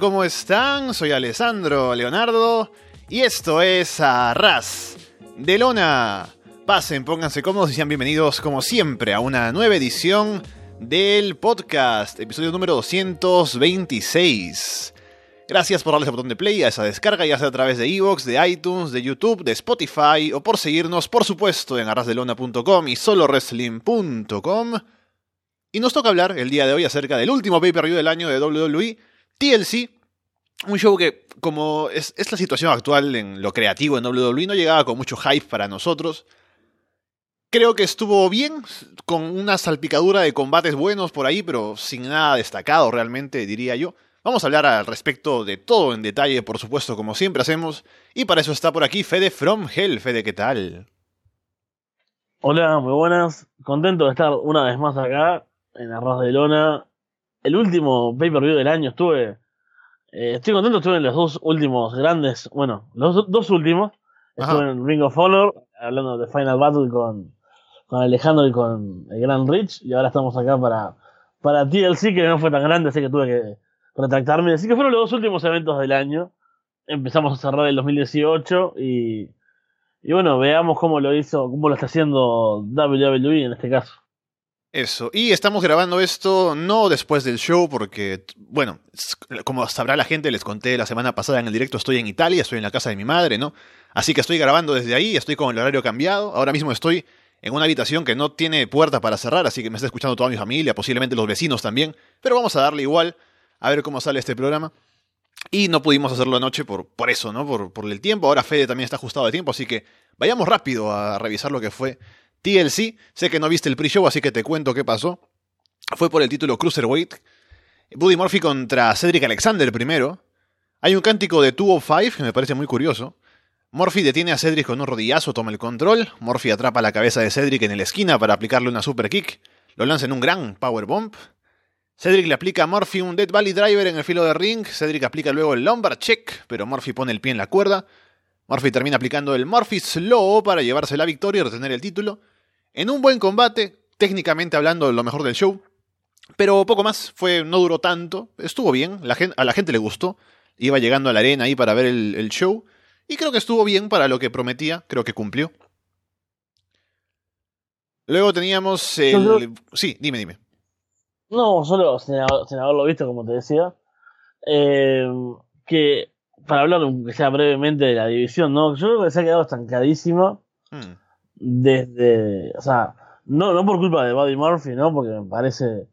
¿cómo están? Soy Alessandro Leonardo y esto es Arras de Lona. Pasen, pónganse cómodos y sean bienvenidos como siempre a una nueva edición del podcast, episodio número 226. Gracias por darle ese botón de play a esa descarga, ya sea a través de Evox, de iTunes, de YouTube, de Spotify o por seguirnos, por supuesto, en arrasdelona.com y solowrestling.com. Y nos toca hablar el día de hoy acerca del último pay-per-view del año de WWE, TLC, un show que, como es, la situación actual en lo creativo en WWE, no llegaba con mucho hype para nosotros. Creo que estuvo bien, con una salpicadura de combates buenos por ahí, pero sin nada destacado realmente, diría yo. Vamos a hablar al respecto de todo en detalle, por supuesto, como siempre hacemos. Y para eso está por aquí Fede From Hell. Fede, ¿qué tal? Hola, muy buenas. Contento de estar una vez más acá en Arroz de Lona el último pay-per-view del año estuve. Eh, estoy contento, estuve en los dos últimos grandes. Bueno, los dos últimos. Estuve en Ring of Honor, hablando de Final Battle con, con Alejandro y con el Gran Rich. Y ahora estamos acá para, para TLC, que no fue tan grande, así que tuve que retractarme. Así que fueron los dos últimos eventos del año. Empezamos a cerrar el 2018 y, y bueno, veamos cómo lo hizo, cómo lo está haciendo WWE en este caso. Eso, y estamos grabando esto no después del show porque, bueno, como sabrá la gente, les conté la semana pasada en el directo, estoy en Italia, estoy en la casa de mi madre, ¿no? Así que estoy grabando desde ahí, estoy con el horario cambiado, ahora mismo estoy en una habitación que no tiene puerta para cerrar, así que me está escuchando toda mi familia, posiblemente los vecinos también, pero vamos a darle igual, a ver cómo sale este programa. Y no pudimos hacerlo anoche por, por eso, ¿no? Por, por el tiempo, ahora Fede también está ajustado de tiempo, así que vayamos rápido a revisar lo que fue TLC, sé que no viste el pre-show, así que te cuento qué pasó. Fue por el título Cruiserweight. Buddy Murphy contra Cedric Alexander primero. Hay un cántico de 205 que me parece muy curioso. Murphy detiene a Cedric con un rodillazo, toma el control. Murphy atrapa la cabeza de Cedric en la esquina para aplicarle una super kick. Lo lanza en un gran power bomb. Cedric le aplica a Murphy un Dead Valley Driver en el filo de ring. Cedric aplica luego el Lumbar Check, pero Murphy pone el pie en la cuerda. Murphy termina aplicando el Murphy Slow para llevarse la victoria y retener el título. En un buen combate, técnicamente hablando, lo mejor del show. Pero poco más, fue, no duró tanto, estuvo bien, a la gente le gustó. Iba llegando a la arena ahí para ver el, show. Y creo que estuvo bien para lo que prometía, creo que cumplió. Luego teníamos el... Sí, dime, dime. No, solo sin, haberlo visto, como te decía. Eh, que para hablar, que sea brevemente de la división, ¿no? Yo creo que se ha quedado estancadísima. Hmm desde, o sea, no, no por culpa de Buddy Murphy, ¿no? Porque me parece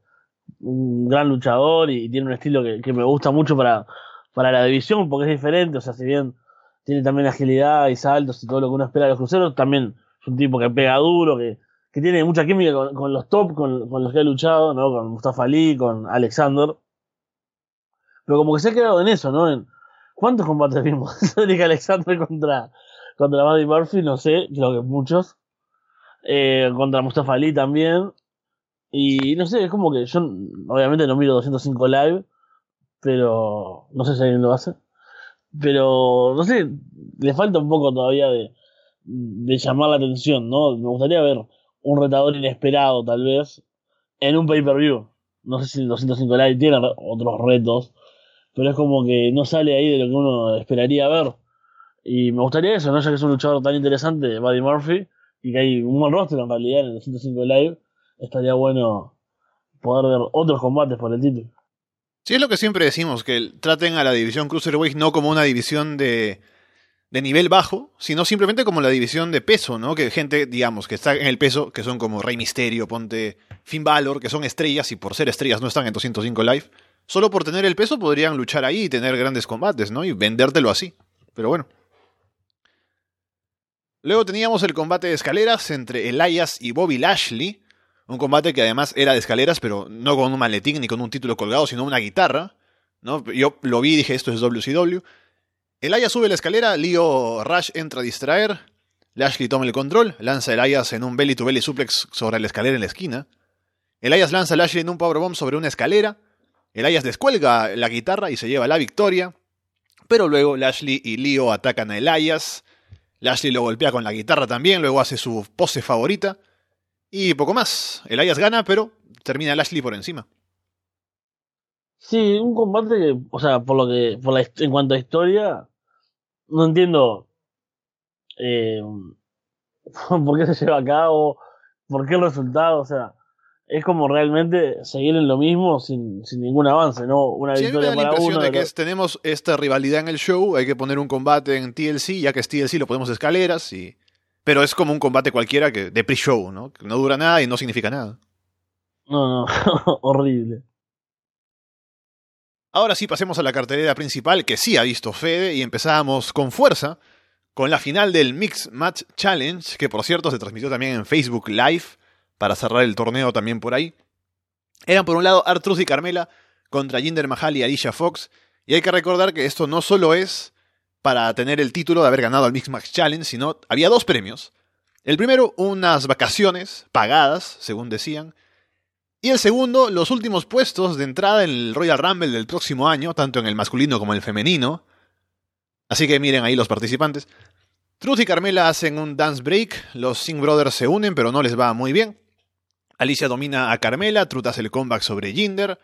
un gran luchador y tiene un estilo que, me gusta mucho para, para la división, porque es diferente, o sea, si bien tiene también agilidad y saltos y todo lo que uno espera de los cruceros, también es un tipo que pega duro, que, que tiene mucha química con, los top, con, con, los que ha luchado, ¿no? Con Mustafa Ali, con Alexander. Pero como que se ha quedado en eso, ¿no? En, ¿Cuántos combates vimos? Cedric Alexander contra, contra Buddy Murphy, no sé, creo que muchos. Eh, contra Mustafa Ali también. Y no sé, es como que yo obviamente no miro 205 live, pero no sé si alguien lo hace. Pero no sé, le falta un poco todavía de, de llamar la atención, ¿no? Me gustaría ver un retador inesperado, tal vez, en un pay-per-view. No sé si 205 live tiene otros retos, pero es como que no sale ahí de lo que uno esperaría ver. Y me gustaría eso, ¿no? Ya que es un luchador tan interesante, Buddy Murphy, y que hay un buen rostro en realidad en el 105 Live, estaría bueno poder ver otros combates por el título. Sí, es lo que siempre decimos, que traten a la división Cruiserweight no como una división de, de nivel bajo, sino simplemente como la división de peso, ¿no? Que gente, digamos, que está en el peso, que son como Rey Misterio, Ponte Finn Balor, que son estrellas y por ser estrellas no están en 205 Live, solo por tener el peso podrían luchar ahí y tener grandes combates, ¿no? Y vendértelo así. Pero bueno. Luego teníamos el combate de escaleras entre Elias y Bobby Lashley. Un combate que además era de escaleras, pero no con un maletín ni con un título colgado, sino una guitarra. ¿no? Yo lo vi y dije, esto es WCW. Elias sube la escalera, Leo Rush entra a distraer. Lashley toma el control, lanza a Elias en un belly to belly suplex sobre la escalera en la esquina. Elias lanza a Lashley en un powerbomb sobre una escalera. Elias descuelga la guitarra y se lleva la victoria. Pero luego Lashley y Leo atacan a Elias. Lashley lo golpea con la guitarra también, luego hace su pose favorita. Y poco más. Elias gana, pero termina Lashley por encima. Sí, un combate que, o sea, por lo que, por la, en cuanto a historia, no entiendo eh, por qué se lleva a cabo, por qué el resultado, o sea, es como realmente seguir en lo mismo sin, sin ningún avance, ¿no? Una victoria me da la impresión de que tenemos esta rivalidad en el show, hay que poner un combate en TLC, ya que es TLC lo ponemos escaleras, y... pero es como un combate cualquiera que de pre-show, ¿no? Que no dura nada y no significa nada. No, no, horrible. Ahora sí pasemos a la cartelera principal que sí ha visto Fede y empezábamos con fuerza con la final del Mix Match Challenge, que por cierto se transmitió también en Facebook Live para cerrar el torneo también por ahí. Eran por un lado Artruz y Carmela contra Jinder Mahal y Alicia Fox. Y hay que recordar que esto no solo es para tener el título de haber ganado al Mix Match Challenge, sino había dos premios. El primero, unas vacaciones pagadas, según decían. Y el segundo, los últimos puestos de entrada en el Royal Rumble del próximo año, tanto en el masculino como en el femenino. Así que miren ahí los participantes. Truth y Carmela hacen un dance break, los Sing Brothers se unen pero no les va muy bien. Alicia domina a Carmela, Truth hace el comeback sobre Jinder.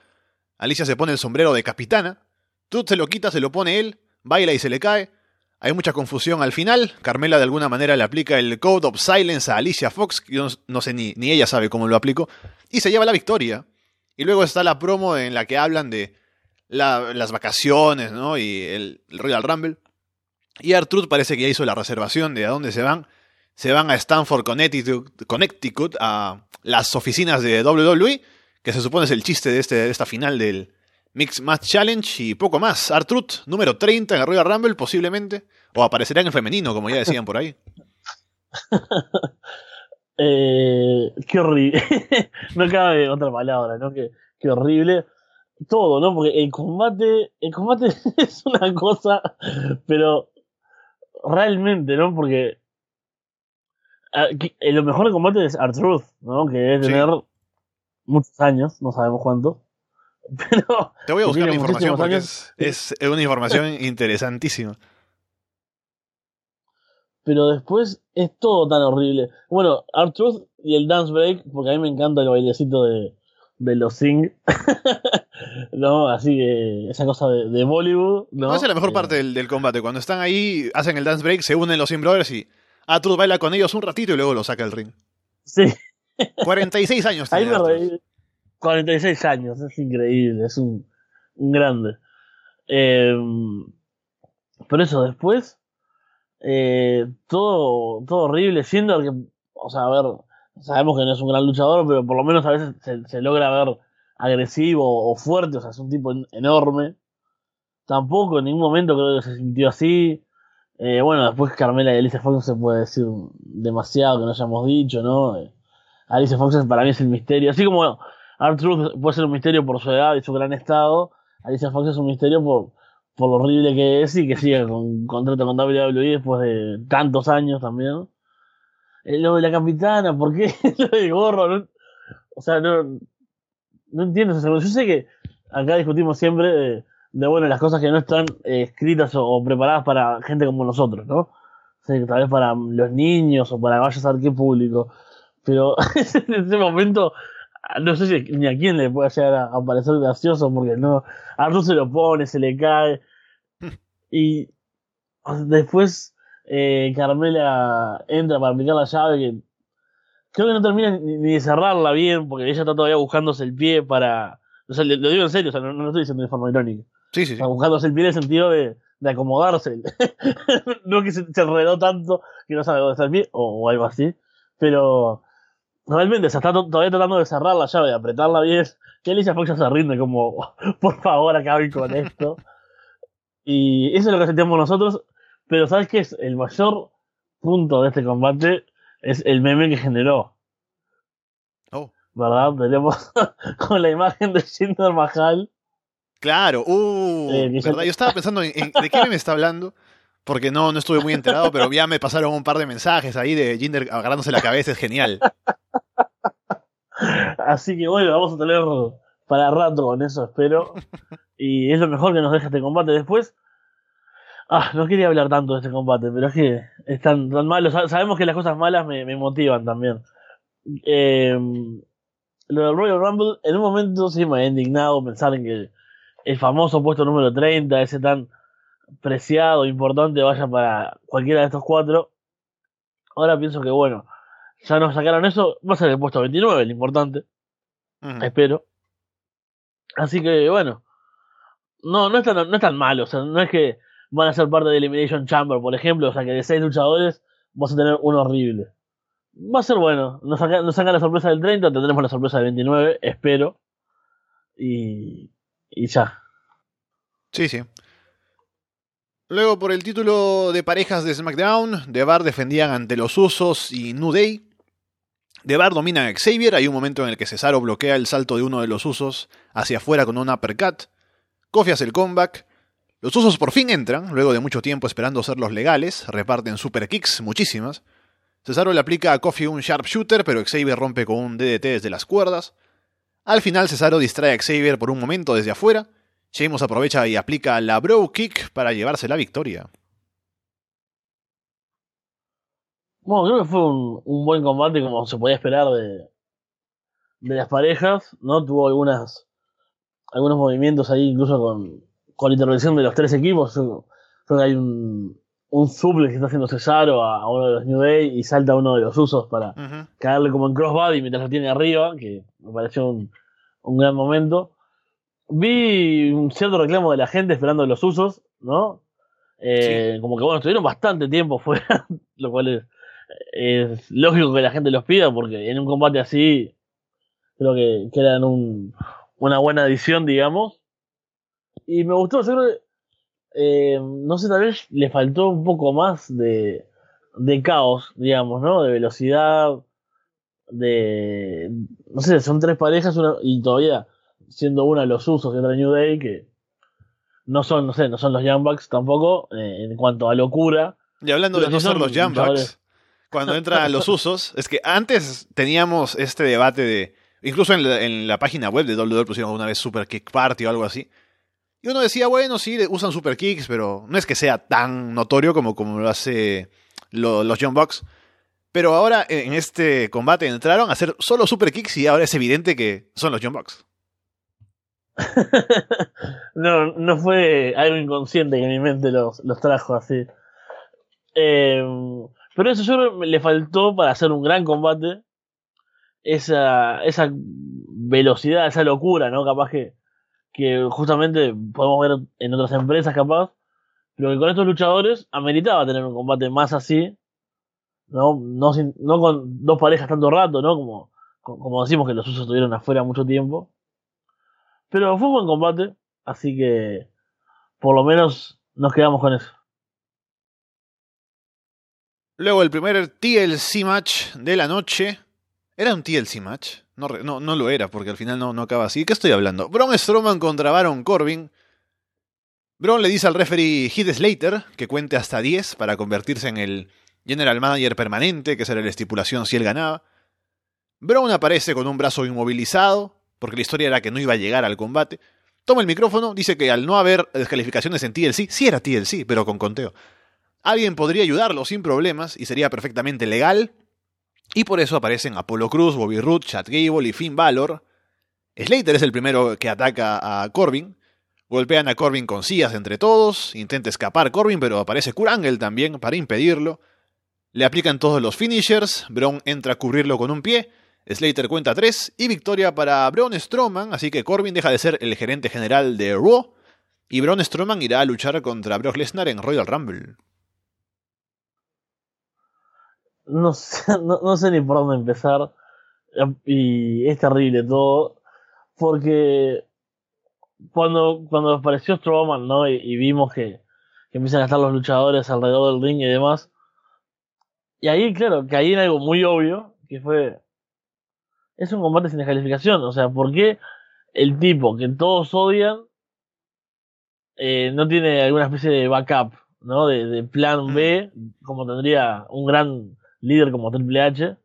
Alicia se pone el sombrero de capitana. Truth se lo quita, se lo pone él, baila y se le cae. Hay mucha confusión al final. Carmela de alguna manera le aplica el Code of Silence a Alicia Fox. Yo no, sé ni, ni ella sabe cómo lo aplicó. Y se lleva la victoria. Y luego está la promo en la que hablan de las vacaciones ¿no? y el, el Royal Rumble. Y Artruth parece que ya hizo la reservación de a dónde se van. Se van a Stanford, Connecticut, a las oficinas de WWE, que se supone es el chiste de, este, de esta final del Mix Match Challenge y poco más. Artruth, número 30 en el Royal Rumble, posiblemente. O aparecerá en el femenino, como ya decían por ahí. eh, qué horrible. no cabe otra palabra, ¿no? Qué, qué horrible todo, ¿no? Porque el combate, el combate es una cosa, pero realmente, ¿no? Porque lo mejor de combate es Artruth, ¿no? Que es tener muchos años, no sabemos cuánto. Pero Te voy a buscar la información porque es, una información interesantísima. Pero después es todo tan horrible. Bueno, Artruth y el dance break, porque a mí me encanta el bailecito de, de los Sing. ¿No? Así que esa cosa de, Bollywood. ¿no? Esa es la mejor eh, parte del, del, combate. Cuando están ahí, hacen el dance break, se unen los Sing Brothers y Tú baila con ellos un ratito y luego lo saca el ring. Sí. 46 años. Ahí me reí. 46 años, es increíble, es un, un grande. Eh, por eso después, eh, todo, todo horrible, siendo que, o sea, a ver, sabemos que no es un gran luchador, pero por lo menos a veces se, logra ver agresivo o fuerte, o sea, es un tipo enorme. Tampoco en ningún momento creo que se sintió así. Eh, bueno, después Carmela y Alicia Fox no se puede decir demasiado que no hayamos dicho, ¿no? Eh, Alicia Fox para mí es el misterio. Así como Arthur puede ser un misterio por su edad y su gran estado, Alicia Fox es un misterio por, por lo horrible que es y que sigue con contrato con WWE después de tantos años también. Eh, lo de la capitana, ¿por qué lo de gorro? o sea, no, no entiendo. Yo sé que acá discutimos siempre de bueno las cosas que no están eh, escritas o, preparadas para gente como nosotros, ¿no? Tal vez para los niños o para vaya a qué público. Pero en ese momento, no sé si ni a quién le puede llegar a, parecer gracioso porque no, a Arthur se lo pone, se le cae. Y después eh, Carmela entra para aplicar la llave que creo que no termina ni, de cerrarla bien porque ella está todavía buscándose el pie para... O sea, lo, digo en serio, o sea, no, no lo estoy diciendo de forma irónica. Sí, sí, sí. pie en el sentido de, de acomodarse. no que se, se, enredó tanto que no sabe dónde está el pie o, algo así. Pero realmente se está todavía tratando de cerrar la llave, de apretarla bien. Que Alicia Fox ya se rinde como, por favor, acaben con esto. Y eso es lo que sentimos nosotros. Pero ¿sabes qué es? El mayor punto de este combate es el meme que generó. Oh. ¿Verdad? Tenemos con la imagen de Jinder Mahal Claro, uh, ¿verdad? Yo estaba pensando en, de qué me está hablando, porque no, no estuve muy enterado, pero ya me pasaron un par de mensajes ahí de Jinder agarrándose la cabeza, es genial. Así que bueno, vamos a tener para rato con eso, espero. Y es lo mejor que nos deja este combate. Después, ah, no quería hablar tanto de este combate, pero es que es tan, malo. Sabemos que las cosas malas me, motivan también. Eh, lo del Royal Rumble, en un momento sí me he indignado pensar en que el famoso puesto número 30, ese tan preciado, importante, vaya para cualquiera de estos cuatro. Ahora pienso que bueno, ya nos sacaron eso, va a ser el puesto 29, el importante. Espero. Así que bueno, no, no es, tan, no es tan malo, o sea, no es que van a ser parte de Elimination Chamber, por ejemplo, o sea que de seis luchadores vas a tener uno horrible. Va a ser bueno, nos sacan, nos la sorpresa del 30, tendremos la sorpresa del 29, espero. Y, y ya. Sí, sí. Luego, por el título de parejas de SmackDown, The Bar defendían ante los Usos y New Day. The Bar domina a Xavier, hay un momento en el que Cesaro bloquea el salto de uno de los Usos hacia afuera con un uppercut. Kofi hace el comeback. Los Usos por fin entran, luego de mucho tiempo esperando ser los legales, reparten super kicks, muchísimas. Cesaro le aplica a Kofi un sharpshooter, pero Xavier rompe con un DDT desde las cuerdas. Al final Cesaro distrae a Xavier por un momento desde afuera. Sheamus aprovecha y aplica la Bro Kick para llevarse la victoria. Bueno, creo que fue un, buen combate como se podía esperar de, de las parejas, ¿no? Tuvo algunas algunos movimientos ahí, incluso con, con la intervención de los tres equipos. Creo que hay un, un suple que está haciendo Cesaro a, uno de los New Day y salta uno de los usos para caerle como en crossbody mientras lo tiene arriba, que me pareció un, un gran momento. Vi un cierto reclamo de la gente esperando los usos, ¿no? Eh, como que bueno, estuvieron bastante tiempo fuera, lo cual es, es, lógico que la gente los pida, porque en un combate así creo que, que eran un, una buena edición, digamos. Y me gustó, yo creo que eh, no sé, tal vez le faltó un poco más de, de caos, digamos, ¿no? De velocidad, de... No sé, son tres parejas y todavía siendo una los usos de otra New Day que no son, no sé, no son los Young Bucks tampoco eh, en cuanto a locura. Y hablando de no ser los Young Bucks, cuando entran los usos, es que antes teníamos este debate de, incluso en la, en la página web de WWE pusieron una vez Super Kick Party o algo así, y uno decía, bueno, sí, usan super kicks, pero no es que sea tan notorio como, como lo hace los John Bucks. Pero ahora en este combate entraron a hacer solo super kicks y ahora es evidente que son los John Bucks. no, no fue algo inconsciente que mi mente los, los trajo así. Em, pero eso yo le faltó para hacer un gran combate. Esa, esa velocidad, esa locura, ¿no? Capaz que que justamente podemos ver en otras empresas capaz, pero que con estos luchadores ameritaba tener un combate más así, no, no, con dos parejas tanto rato, ¿no? Como, como decimos que los usos estuvieron afuera mucho tiempo. Pero fue un buen combate, así que por lo menos nos quedamos con eso. Luego el primer TLC match de la noche. ¿Era un TLC match? No, no, no, lo era, porque al final no, no acaba así. ¿Qué estoy hablando? Braun Strowman contra Baron Corbin. Braun le dice al referee Heath Slater que cuente hasta 10 para convertirse en el General Manager permanente, que será la estipulación si él ganaba. Braun aparece con un brazo inmovilizado, porque la historia era que no iba a llegar al combate. Toma el micrófono, dice que al no haber descalificaciones en TLC, sí era TLC, pero con conteo. Alguien podría ayudarlo sin problemas y sería perfectamente legal y por eso aparecen Apollo Cruz, Bobby Roode, Chad Gable y Finn Balor. Slater es el primero que ataca a Corbin. Golpean a Corbin con sillas entre todos. Intenta escapar Corbin, pero aparece Kurt también para impedirlo. Le aplican todos los finishers. Braun entra a cubrirlo con un pie. Slater cuenta tres. Y victoria para Braun Strowman. Así que Corbin deja de ser el gerente general de Raw. Y Braun Strowman irá a luchar contra Brock Lesnar en Royal Rumble no sé, ni por dónde empezar. Y es terrible todo. Porque cuando, cuando apareció Strowman, ¿no? Y, vimos que, empiezan a estar los luchadores alrededor del ring y demás. Y ahí, claro, que ahí hay algo muy obvio, que fue... Es un combate sin descalificación. O sea, ¿por qué el tipo que todos odian eh, no tiene alguna especie de backup, ¿no? De, de plan B, como tendría un gran líder como Triple H.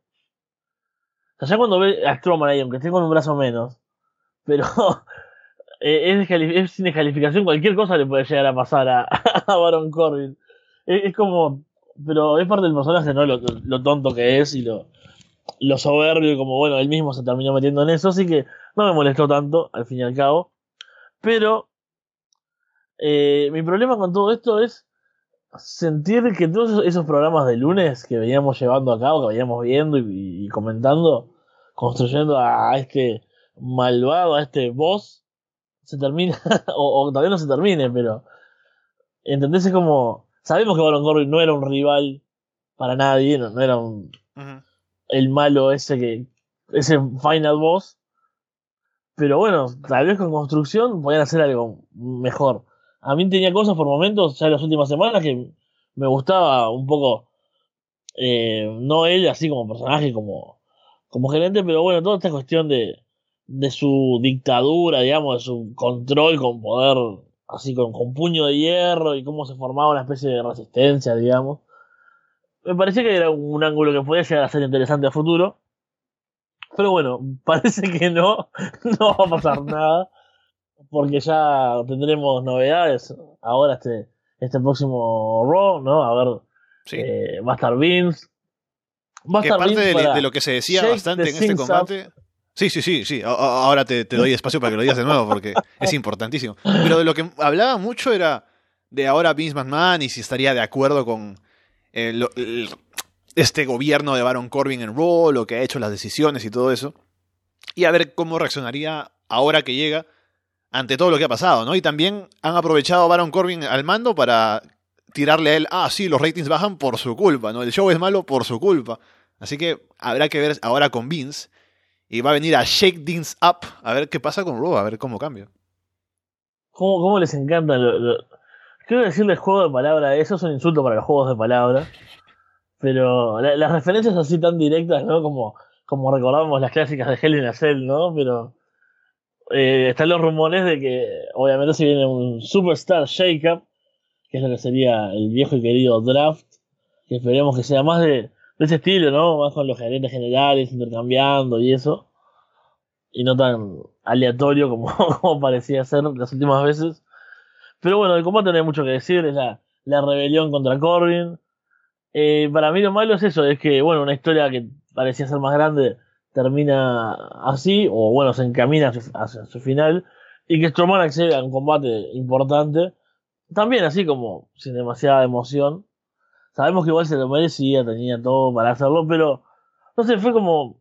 O sea, ya cuando ve a Strowman ahí, aunque esté con un brazo menos, pero eh, es, sin descalificación, cualquier cosa le puede llegar a pasar a, Baron Corbin. Es, como, pero es parte del personaje, ¿no? Lo, tonto que es y lo, lo soberbio, como bueno, él mismo se terminó metiendo en eso, así que no me molestó tanto, al fin y al cabo. Pero Eh, mi problema con todo esto es sentir que todos esos programas de lunes que veníamos llevando a cabo, que veníamos viendo y, comentando, construyendo a, este malvado, a este boss, se termina, o, todavía no se termine, pero ¿entendés? Es como, sabemos que Baron Corbin no era un rival para nadie, no, era un, el malo ese que, ese final boss, pero bueno, tal vez con construcción podían hacer algo mejor. A mí tenía cosas por momentos, ya en las últimas semanas, que me gustaba un poco, eh, no él así como personaje, como, como gerente, pero bueno, toda esta cuestión de, de su dictadura, digamos, de su control con poder, así con, con puño de hierro y cómo se formaba una especie de resistencia, digamos. Me parecía que era un ángulo que podía llegar a ser interesante a futuro. Pero bueno, parece que no, no va a pasar nada porque ya tendremos novedades ahora este, este próximo Raw, ¿no? A ver, eh, va a estar Vince. Va a estar parte de, lo que se decía bastante en este combate. Sí, sí, sí, sí. Ahora te, doy espacio para que lo digas de nuevo porque es importantísimo. Pero de lo que hablaba mucho era de ahora Vince McMahon y si estaría de acuerdo con eh, este gobierno de Baron Corbin en Raw, lo que ha hecho, las decisiones y todo eso. Y a ver cómo reaccionaría ahora que llega ante todo lo que ha pasado, ¿no? Y también han aprovechado a Baron Corbin al mando para tirarle a él, ah, sí, los ratings bajan por su culpa, ¿no? El show es malo por su culpa. Así que habrá que ver ahora con Vince. Y va a venir a Shake Things Up a ver qué pasa con Raw, a ver cómo cambia. ¿Cómo, cómo les encanta? Quiero decirles juego de palabra, eso es un insulto para los juegos de palabra. Pero las referencias así tan directas, ¿no? Como, como recordamos las clásicas de Hell in ¿no? Pero eh, están los rumores de que obviamente se viene un Superstar Shake-Up, que es lo que sería el viejo y querido draft, que esperemos que sea más de, ese estilo, ¿no? Más con los gerentes generales intercambiando y eso. Y no tan aleatorio como, parecía ser las últimas veces. Pero bueno, el combate no hay mucho que decir, es la, la rebelión contra Corbin. Eh, para mí lo malo es eso, es que, bueno, una historia que parecía ser más grande termina así, o bueno, se encamina hacia, su final, y que Strowman accede a un combate importante, también así como sin demasiada emoción. Sabemos que igual se lo merecía, tenía todo para hacerlo, pero no sé, fue como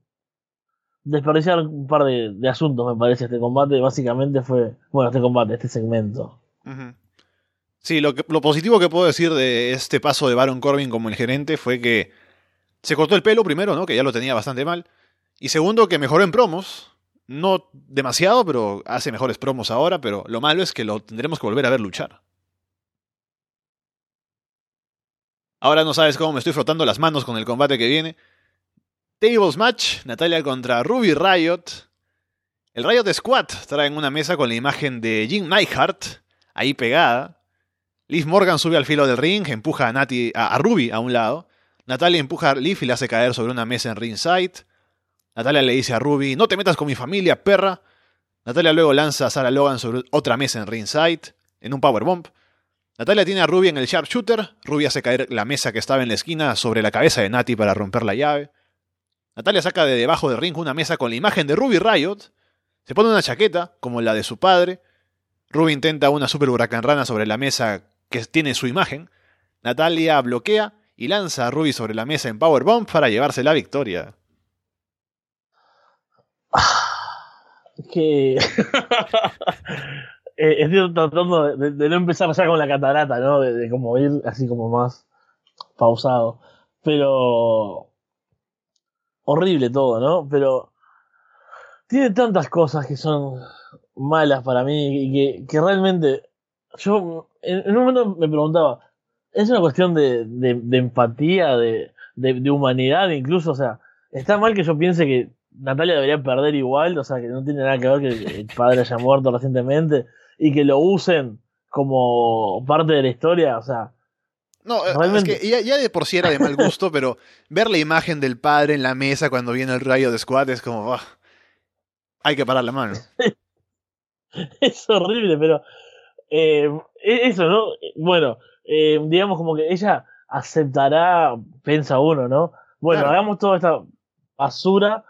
desperdiciar un par de, asuntos, me parece, este combate. Básicamente fue, bueno, este combate, este segmento. Sí, lo, lo positivo que puedo decir de este paso de Baron Corbin como el gerente fue que se cortó el pelo primero, ¿no? Que ya lo tenía bastante mal. Y segundo, que mejoró en promos. No demasiado, pero hace mejores promos ahora, pero lo malo es que lo tendremos que volver a ver luchar. Ahora no sabes cómo me estoy frotando las manos con el combate que viene. Tables Match, Natalia contra Ruby Riot. El Riot Squad trae en una mesa con la imagen de Jim Neihart, ahí pegada. Liv Morgan sube al filo del ring, empuja a, Nati, a, Ruby a un lado. Natalia empuja a Liv y la hace caer sobre una mesa en ringside. Natalia le dice a Ruby, no te metas con mi familia, perra. Natalia luego lanza a Sarah Logan sobre otra mesa en ringside, en un powerbomb. Natalia tiene a Ruby en el sharpshooter, Ruby hace caer la mesa que estaba en la esquina sobre la cabeza de Nati para romper la llave. Natalia saca de debajo del ring una mesa con la imagen de Ruby Riot, se pone una chaqueta, como la de su padre. Ruby intenta una super huracán rana sobre la mesa que tiene su imagen. Natalia bloquea y lanza a Ruby sobre la mesa en Powerbomb para llevarse la victoria. que eh, estoy tratando de, no empezar ya con la catarata, ¿no? De, como ir así como más pausado. Pero horrible todo, ¿no? Pero tiene tantas cosas que son malas para mí y que, realmente yo en, un momento me preguntaba, ¿es una cuestión de, de empatía, de, de, humanidad incluso? O sea, está mal que yo piense que Natalia debería perder igual, o sea, que no tiene nada que ver que el padre haya muerto recientemente y que lo usen como parte de la historia, o sea. No, eh, es que ya, de por sí era de mal gusto, pero ver la imagen del padre en la mesa cuando viene el rayo de squad es como, hay que parar la mano. es horrible, pero eh, e-, eso, ¿no? Bueno, eh, digamos como que ella aceptará, piensa uno, ¿no? Bueno, hagamos toda esta basura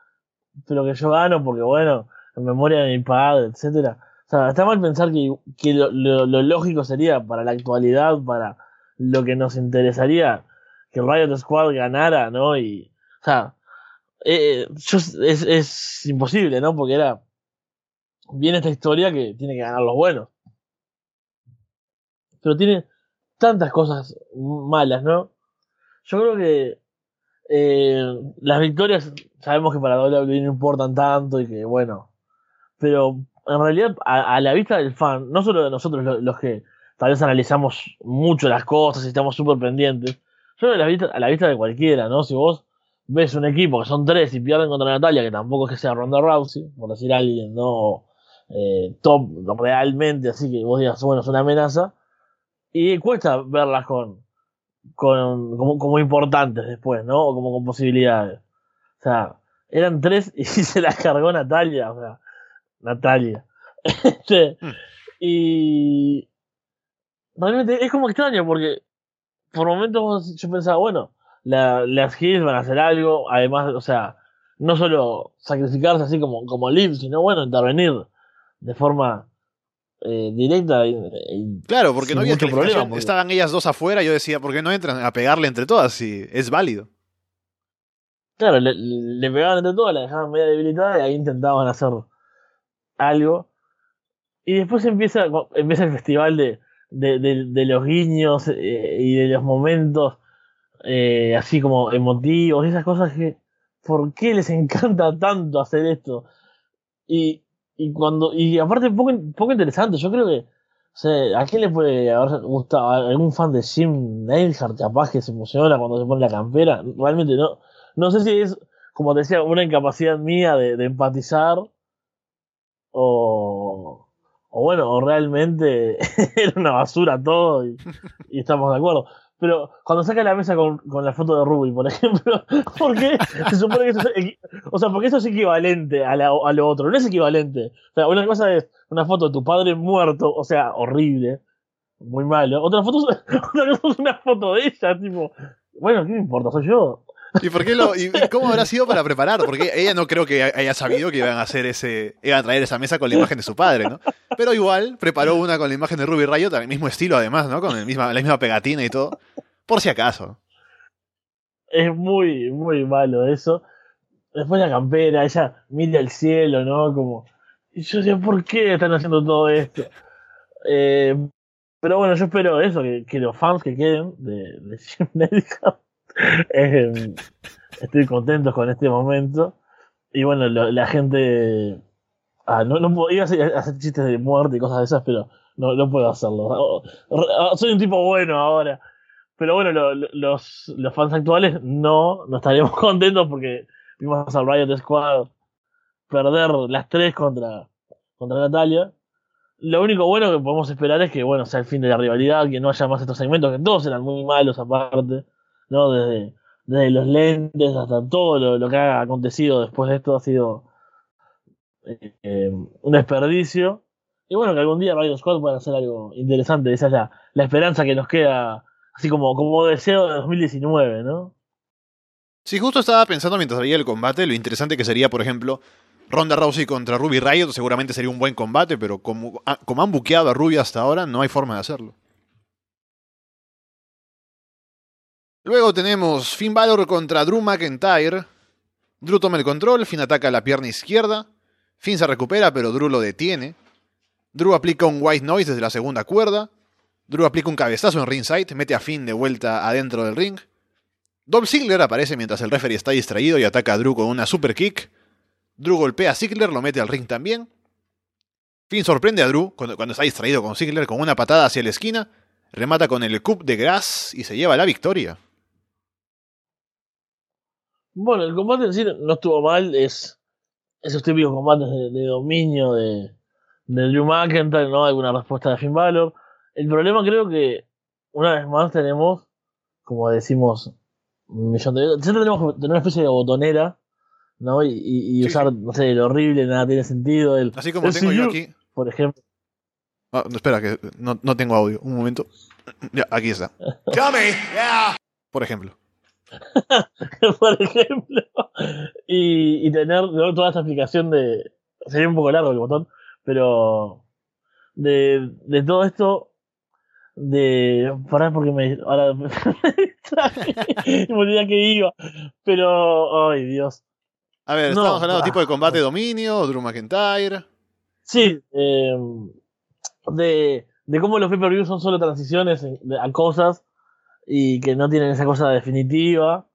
pero que yo gano porque, bueno, en memoria de mi padre, etcétera. Sea, está mal pensar que, lo, lógico sería para la actualidad, para lo que nos interesaría, que Riot Squad ganara, ¿no? Y, o sea, eh, es, es imposible, ¿no? Porque era viene esta historia que tiene que ganar los buenos. Pero tiene tantas cosas malas, ¿no? Yo creo que eh, las victorias sabemos que para WWE no importan tanto y que bueno, pero en realidad a, la vista del fan, no solo de nosotros los, que tal vez analizamos mucho las cosas y estamos súper pendientes, yo a la, vista, a la vista de cualquiera, ¿no? Si vos ves un equipo que son tres y pierden contra Natalia, que tampoco es que sea Ronda Rousey, por decir alguien, ¿no? Eh, top realmente, así que vos digas, bueno, es una amenaza. Y cuesta verlas con, con como, como importantes después, ¿no? O como con posibilidades. O sea, eran tres y se las cargó Natalia, o sea, Natalia. Este, mm. Y realmente es como extraño porque por momentos yo pensaba, bueno, las Hills van a hacer algo, además, o sea, no solo sacrificarse así como, como Liv, sino bueno, intervenir de forma eh, directa. claro, porque no había problema. Estaban ellas dos afuera, yo decía, ¿por qué no entran a pegarle entre todas? Si es válido. Claro, le, pegaban entre todas, la dejaban media debilitada y ahí intentaban hacer algo. Y después empieza, empieza el festival de, de, los guiños eh, y de los momentos eh, así como emotivos, esas cosas que, ¿por qué les encanta tanto hacer esto? Y, y cuando, y aparte poco, poco interesante, yo creo que, ¿a quién le puede haber gustado? ¿Algún fan de Jim Neidhart capaz que se emociona cuando se pone la campera? Realmente no, no sé si es, como te decía, una incapacidad mía de, de empatizar, o, o bueno, o realmente era una basura todo y, y estamos de acuerdo. Pero cuando saca la mesa con, con la foto de Ruby, por ejemplo, porque se supone que eso es, o sea, porque eso es equivalente a, la, a lo otro, no es equivalente. O sea, una cosa es una foto de tu padre muerto, o sea, horrible, muy malo. Otra foto, otra cosa es una foto de ella, tipo, bueno, ¿qué me importa? Soy yo. ¿Y por qué lo, y cómo habrá sido para preparar? Porque ella no creo que haya sabido que iban a hacer ese, iban a traer esa mesa con la imagen de su padre, ¿no? Pero igual preparó una con la imagen de Ruby Riot, el mismo estilo además, ¿no? Con el misma, la misma pegatina y todo. Por si acaso. Es muy, muy malo eso. Después la campera, ella mira el cielo, ¿no? Como. Y yo decía, ¿por qué están haciendo todo esto? Eh, pero bueno, yo espero eso, que, los fans que queden de, de Jim eh, estoy contento con este momento. Y bueno, la gente. Ah, no, no iba a hacer, chistes de muerte y cosas de esas, pero no, no puedo hacerlo. Soy un tipo bueno ahora. Pero bueno, los, los fans actuales no, no estaríamos contentos porque vimos al Riot Squad perder las tres contra, contra Natalia. Lo único bueno que podemos esperar es que, bueno, sea el fin de la rivalidad, que no haya más estos segmentos, que todos eran muy malos aparte, ¿no? Desde, desde los lentes hasta todo lo, que ha acontecido después de esto ha sido eh, un desperdicio. Y bueno, que algún día Riot Squad pueda hacer algo interesante. Esa es la, la esperanza que nos queda Así como, como deseo de 2019, ¿no? Sí, justo estaba pensando mientras veía el combate, lo interesante que sería, por ejemplo, Ronda Rousey contra Ruby Riot, seguramente sería un buen combate, pero como, ah, como han buqueado a Ruby hasta ahora, no hay forma de hacerlo. Luego tenemos Finn Balor contra Drew McIntyre. Drew toma el control, Finn ataca la pierna izquierda. Finn se recupera, pero Drew lo detiene. Drew aplica un white noise desde la segunda cuerda. Drew aplica un cabezazo en ringside, mete a Finn de vuelta adentro del ring. Dolph Ziggler aparece mientras el referee está distraído y ataca a Drew con una super kick. Drew golpea a Ziggler, lo mete al ring también. Finn sorprende a Drew cuando, está distraído con Ziggler con una patada hacia la esquina, remata con el cup de Grass y se lleva la victoria. Bueno, el combate en sí no estuvo mal, es esos típicos combates de, dominio de, de Drew McIntyre, ¿no? Alguna respuesta de Finn Balor. El problema creo que, una vez más, tenemos, como decimos, un millón de... Siempre tenemos que tener una especie de botonera, ¿no? Y, y, usar, no sé, el horrible, nada tiene sentido. El, Así como tengo yo aquí. Por ejemplo. Ah, espera, que no, no, tengo audio. Un momento. Ya, aquí está. Por ejemplo. por ejemplo. Y, y tener toda esta explicación de... Sería un poco largo el botón, pero de, de todo esto, de. Pará, porque me. Ahora me olvidé que iba. Pero. Ay, Dios. A ver, estamos hablando de tipo de combate dominio, Drew McIntyre. Sí, eh, de, de cómo los pay-per-views son solo transiciones a cosas y que no tienen esa cosa definitiva.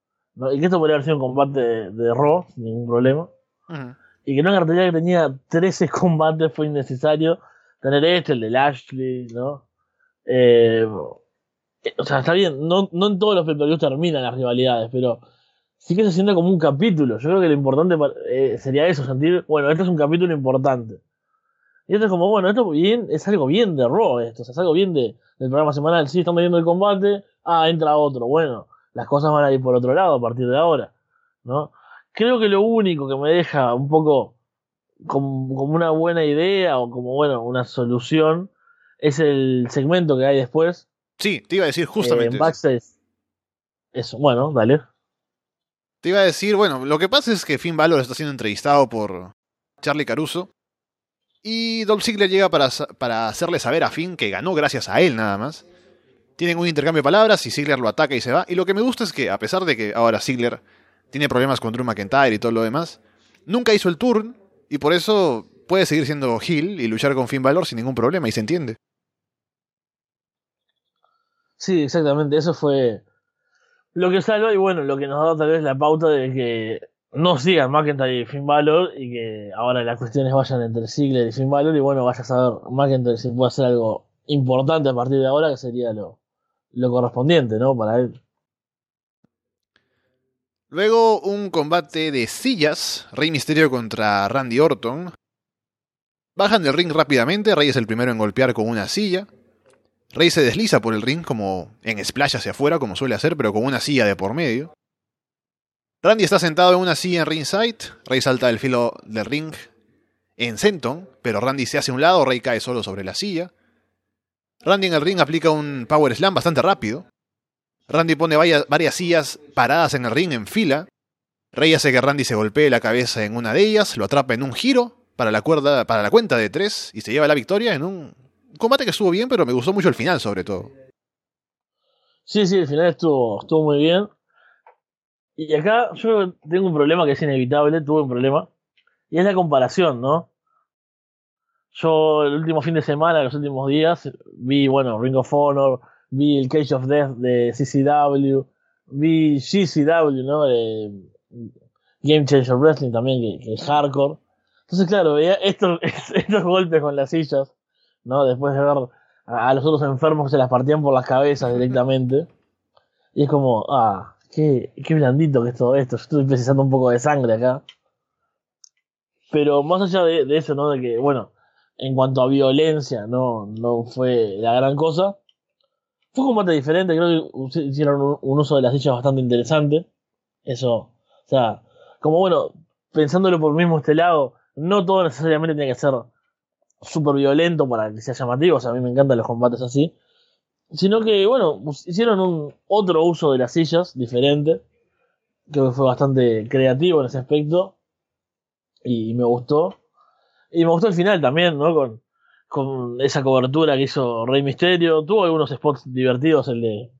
Y que esto podría haber sido un combate de, de Raw, sin ningún problema. Y que una cartelera que tenía 13 combates fue innecesario tener este, el de Lashley, ¿no? Eh, o sea, está bien, no, no en todos los pay terminan las rivalidades, pero sí que se siente como un capítulo. Yo creo que lo importante eh, sería eso, sentir, bueno, este es un capítulo importante. Y esto es como, bueno, esto bien, es algo bien de Raw, esto, o sea, es algo bien de, del programa semanal. Sí, están viendo el combate, ah, entra otro. Bueno, las cosas van a ir por otro lado a partir de ahora, ¿no? Creo que lo único que me deja un poco como, como una buena idea o como, bueno, una solución es el segmento que hay después. Sí, te iba a decir justamente. Eh, backstage. Eso, bueno, dale. Te iba a decir, bueno, lo que pasa es que Finn Balor está siendo entrevistado por Charlie Caruso. Y Dolph Ziggler llega para, para hacerle saber a Finn que ganó gracias a él nada más. Tienen un intercambio de palabras y Ziggler lo ataca y se va. Y lo que me gusta es que, a pesar de que ahora Ziggler tiene problemas con Drew McIntyre y todo lo demás, nunca hizo el turn y por eso puede seguir siendo heel y luchar con Finn Balor sin ningún problema y se entiende. Sí, exactamente, eso fue lo que salva y bueno, lo que nos da tal vez la pauta de que no sigan McIntyre y Finn Balor y que ahora las cuestiones vayan entre Ziggler y Finn Balor y bueno, vaya a saber McIntyre si puede hacer algo importante a partir de ahora que sería lo, lo correspondiente, ¿no? Para él. Luego un combate de sillas, Rey Misterio contra Randy Orton. Bajan del ring rápidamente, Rey es el primero en golpear con una silla. Rey se desliza por el ring como en splash hacia afuera, como suele hacer, pero con una silla de por medio. Randy está sentado en una silla en ringside, Rey salta del filo del ring en senton, pero Randy se hace a un lado, Rey cae solo sobre la silla. Randy en el ring aplica un power slam bastante rápido. Randy pone varias, sillas paradas en el ring en fila. Rey hace que Randy se golpee la cabeza en una de ellas, lo atrapa en un giro para la, cuerda, para la cuenta de tres y se lleva la victoria en un combate que estuvo bien, pero me gustó mucho el final sobre todo. Sí, sí, el final estuvo, estuvo muy bien. Y acá yo tengo un problema que es inevitable, tuve un problema, y es la comparación, ¿no? Yo el último fin de semana, los últimos días, vi, bueno, Ring of Honor, vi el Cage of Death de CCW, vi GCW, ¿no? De Game Changer Wrestling también, que, es hardcore. Entonces, claro, veía estos, estos golpes con las sillas, ¿no? Después de ver a, los otros enfermos que se las partían por las cabezas directamente. Y es como, ah, qué, qué blandito que es todo esto. Estoy precisando un poco de sangre acá. Pero más allá de, de, eso, ¿no? De que, bueno, en cuanto a violencia, no, no fue la gran cosa. Fue un combate diferente, creo que hicieron un, uso de las sillas bastante interesante. Eso, o sea, como bueno, pensándolo por mismo este lado, no todo necesariamente tiene que ser súper violento para que sea llamativo, o sea, a mí me encantan los combates así. Sino que, bueno, hicieron un otro uso de las sillas diferente. Creo que fue bastante creativo en ese aspecto. Y me gustó. Y me gustó el final también, ¿no? Con, con esa cobertura que hizo Rey Misterio. Tuvo algunos spots divertidos, el de.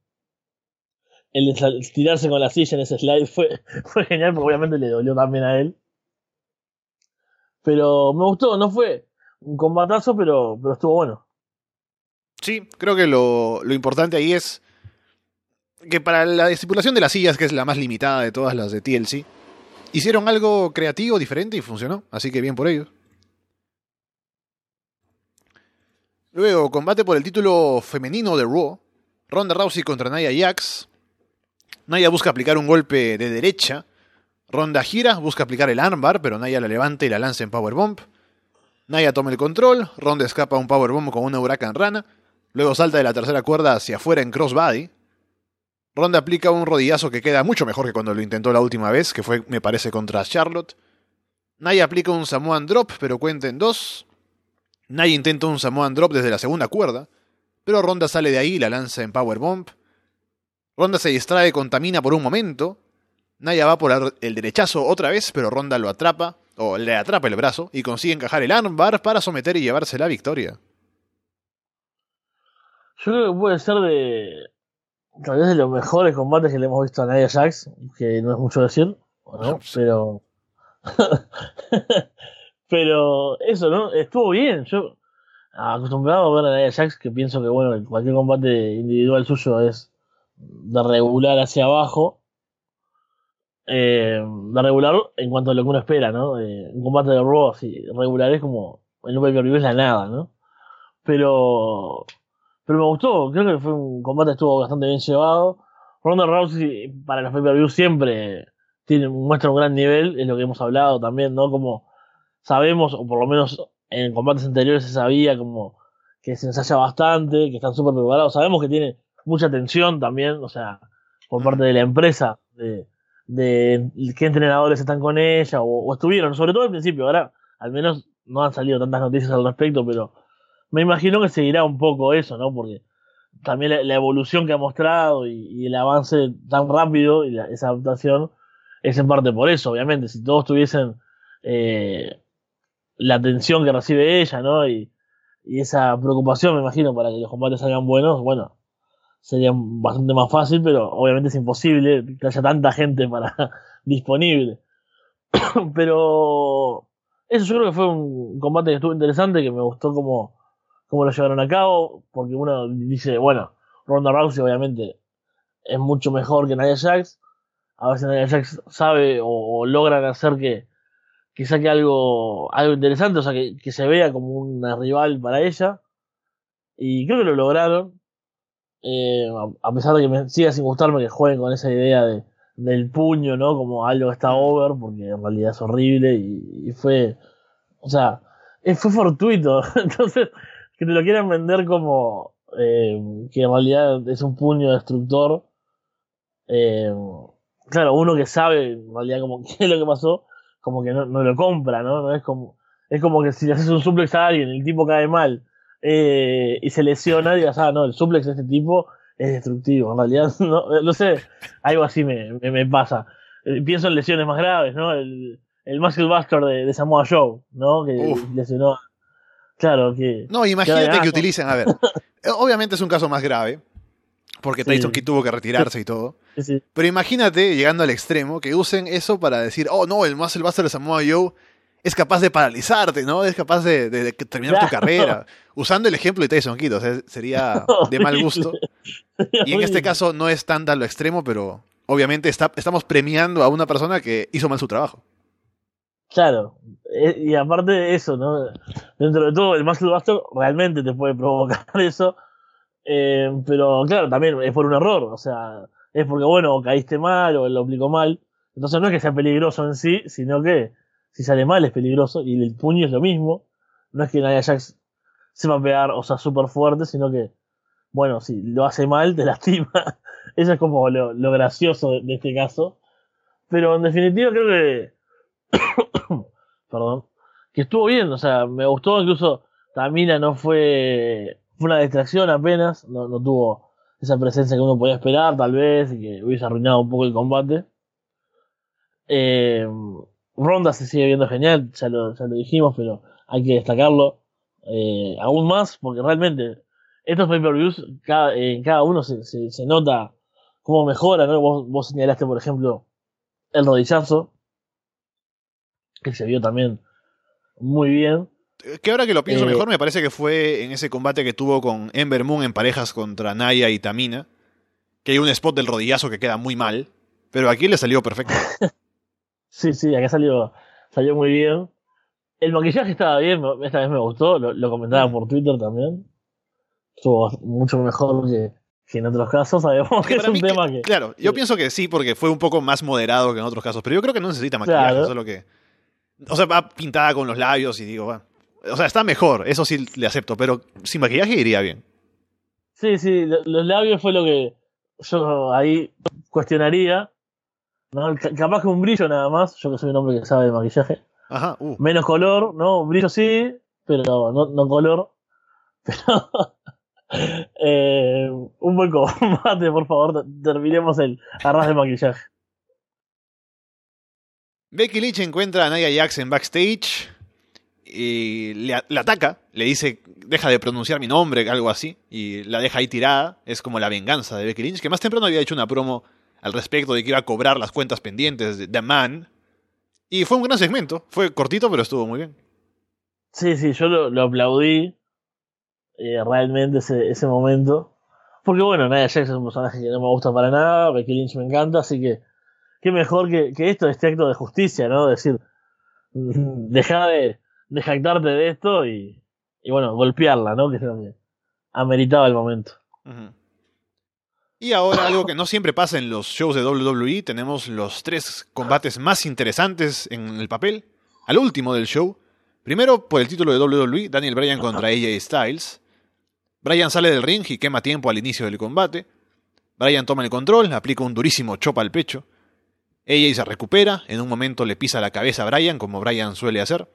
El de tirarse con la silla en ese slide fue, fue genial, porque obviamente le dolió también a él. Pero me gustó, no fue un combatazo, pero, pero estuvo bueno. Sí, creo que lo, lo importante ahí es que para la estipulación de las sillas, que es la más limitada de todas las de TLC, hicieron algo creativo, diferente y funcionó. Así que bien por ellos. Luego, combate por el título femenino de Raw. Ronda Rousey contra Nia Jax. Nia busca aplicar un golpe de derecha. Ronda gira, busca aplicar el armbar, pero Nia la levanta y la lanza en powerbomb. Nia toma el control, Ronda escapa un powerbomb con una huracán rana. Luego salta de la tercera cuerda hacia afuera en crossbody. Ronda aplica un rodillazo que queda mucho mejor que cuando lo intentó la última vez, que fue, me parece, contra Charlotte. Nia aplica un Samoan Drop, pero cuenta en dos. Nia intenta un Samoan Drop desde la segunda cuerda, pero Ronda sale de ahí y la lanza en Powerbomb. Ronda se distrae, contamina por un momento. Naya va por el derechazo otra vez, pero Ronda lo atrapa, o le atrapa el brazo, y consigue encajar el armbar para someter y llevarse la victoria. Yo creo que puede ser de. Tal vez de los mejores combates que le hemos visto a Nia Jax, que no es mucho decir, ¿no? Pero. pero eso, ¿no? Estuvo bien. Yo, acostumbrado a ver a Nia Jax, que pienso que, bueno, cualquier combate individual suyo es de regular hacia abajo. Eh, de regular en cuanto a lo que uno espera, ¿no? Eh, un combate de Raw, así, regular es como. En un pay per es la nada, ¿no? Pero pero me gustó, creo que fue un combate que estuvo bastante bien llevado. Ronda Rousey para los pay-per-view siempre tiene, muestra un gran nivel, es lo que hemos hablado también, ¿no? Como sabemos, o por lo menos en combates anteriores se sabía como que se ensaya bastante, que están súper preparados. Sabemos que tiene mucha tensión también, o sea, por parte de la empresa, de, de qué entrenadores están con ella, o, o estuvieron, sobre todo al principio, ahora al menos no han salido tantas noticias al respecto, pero me imagino que seguirá un poco eso, ¿no? Porque también la, evolución que ha mostrado y, el avance tan rápido y esa adaptación es en parte por eso, obviamente. Si todos tuviesen eh, la atención que recibe ella, ¿no? Y, esa preocupación, me imagino, para que los combates salgan buenos, bueno, sería bastante más fácil, pero obviamente es imposible que haya tanta gente para disponible. pero eso yo creo que fue un combate que estuvo interesante, que me gustó como cómo lo llevaron a cabo, porque uno dice, bueno, Ronda Rousey obviamente es mucho mejor que Nia Jax, a veces Nia Jax sabe o, logran hacer que, que saque algo, algo interesante, o sea, que, que, se vea como una rival para ella, y creo que lo lograron, eh, a pesar de que me siga sin gustarme que jueguen con esa idea de, del puño, ¿no? Como algo que está over, porque en realidad es horrible y, y fue, o sea, fue fortuito, entonces que te lo quieran vender como eh, que en realidad es un puño destructor. Eh, claro, uno que sabe en realidad como qué es lo que pasó, como que no, no lo compra, ¿no? ¿no? Es como es como que si le haces un suplex a alguien, el tipo cae mal eh, y se lesiona, digas, ah, no, el suplex de este tipo es destructivo. En realidad, no, no sé, algo así me, me, pasa. Eh, pienso en lesiones más graves, ¿no? El, el Muscle Buster de, de Samoa Joe, ¿no? Que lesionó Claro, que. No, imagínate que utilicen, a ver. Eh, obviamente es un caso más grave, porque Tyson Kidd tuvo que retirarse y todo. Pero imagínate, llegando al extremo, que usen eso para decir, oh no, el Muscle Buster de Samoa Joe es capaz de paralizarte, ¿no? Es capaz de, terminar tu carrera. Usando el ejemplo de Tyson Kidd, o sea, sería de mal gusto. Y en este caso no es tan a lo extremo, pero obviamente está, estamos premiando a una persona que hizo mal su trabajo. Claro, eh, y aparte de eso, ¿no? Dentro de todo, el Muscle Buster realmente te puede provocar eso, eh, pero claro, también es por un error, o sea, es porque, bueno, caíste mal o lo aplicó mal, entonces no es que sea peligroso en sí, sino que si sale mal es peligroso, y el puño es lo mismo, no es que Nia Jax se va a pegar, o sea, súper fuerte, sino que, bueno, si lo hace mal, te lastima. Eso es como lo gracioso de este caso. Pero en definitiva creo que perdón, que estuvo bien, o sea, me gustó, incluso Tamina no fue, una distracción apenas, no, tuvo esa presencia que uno podía esperar, tal vez, y que hubiese arruinado un poco el combate. Eh, Ronda se sigue viendo genial, ya lo, ya lo dijimos, pero hay que destacarlo eh, aún más, porque realmente estos pay-per-views, cada, en cada uno se, se, nota cómo mejora, ¿no? Vos, vos señalaste, por ejemplo, el rodillazo, que se vio también muy bien. Que ahora que lo pienso eh, mejor, me parece que fue en ese combate que tuvo con Ember Moon en parejas contra Naya y Tamina. Que hay un spot del rodillazo que queda muy mal. Pero aquí le salió perfecto. sí, sí, acá salió, salió muy bien. El maquillaje estaba bien, esta vez me gustó, lo, comentaba por Twitter también. Estuvo mucho mejor que, en otros casos. Sabemos que, es un tema que. Claro, yo pienso que sí, porque fue un poco más moderado que en otros casos. Pero yo creo que no necesita maquillaje, solo que. O sea, va pintada con los labios y digo, bueno. O sea, está mejor, eso sí le acepto, pero sin maquillaje iría bien. Sí, sí, los labios fue lo que yo ahí cuestionaría. ¿no? Capaz que un brillo nada más, yo que soy un hombre que sabe de maquillaje. Ajá, uh. Menos color, ¿no? Un brillo sí, pero no, no color. Pero. eh, un buen combate, por favor, terminemos el arras de maquillaje. Becky Lynch encuentra a Nia Jax en backstage y le, ataca, le dice, deja de pronunciar mi nombre, algo así, y la deja ahí tirada. Es como la venganza de Becky Lynch, que más temprano había hecho una promo al respecto de que iba a cobrar las cuentas pendientes de The Man. Y fue un gran segmento, fue cortito, pero estuvo muy bien. Sí, sí, yo lo, aplaudí eh, realmente ese, momento. Porque bueno, Nia Jax es un personaje que no me gusta para nada, Becky Lynch me encanta, así que qué mejor que, que esto, este acto de justicia, ¿no? Decir, deja de, de jactarte de esto y, y bueno, golpearla, ¿no? Que es lo que ameritaba el momento. Y ahora algo que no siempre pasa en los shows de WWE, tenemos los tres combates más interesantes en el papel. Al último del show, primero por el título de WWE, Daniel Bryan contra AJ Styles. Bryan sale del ring y quema tiempo al inicio del combate. Bryan toma el control, aplica un durísimo chop al pecho. AJ se recupera, en un momento le pisa la cabeza a Bryan, como Bryan suele hacer.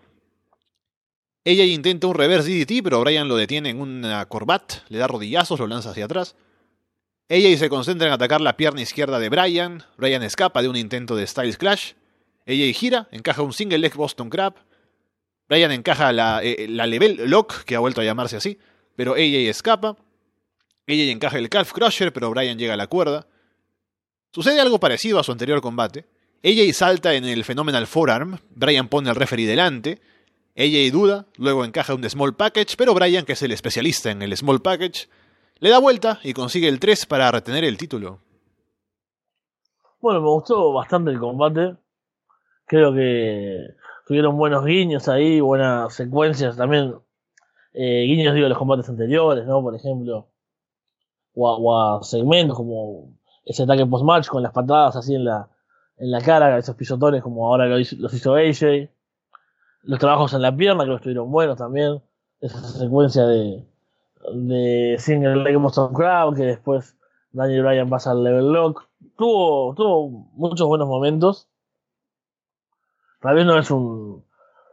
Ella intenta un reverse DDT, pero Bryan lo detiene en una corbat, le da rodillazos, lo lanza hacia atrás. Ella se concentra en atacar la pierna izquierda de Bryan. Bryan escapa de un intento de Styles Clash. Ella gira, encaja un single leg Boston Crab. Bryan encaja la, eh, la level lock, que ha vuelto a llamarse así, pero ella escapa. Ella encaja el Calf Crusher, pero Bryan llega a la cuerda. Sucede algo parecido a su anterior combate. Ella salta en el Phenomenal Forearm, Bryan pone al referee delante, ella duda, luego encaja un Small Package, pero Bryan, que es el especialista en el Small Package, le da vuelta y consigue el 3 para retener el título. Bueno, me gustó bastante el combate. Creo que tuvieron buenos guiños ahí, buenas secuencias también. Eh, guiños, digo, de los combates anteriores, ¿no? Por ejemplo. O a, segmentos como ese ataque post-match con las patadas así en la, en la cara, esos pisotones como ahora los hizo AJ. Los trabajos en la pierna que estuvieron buenos también. Esa secuencia de, de Single Leg Boston Crowd, que después Daniel Bryan pasa al level lock. Tuvo, tuvo muchos buenos momentos. Tal vez no es un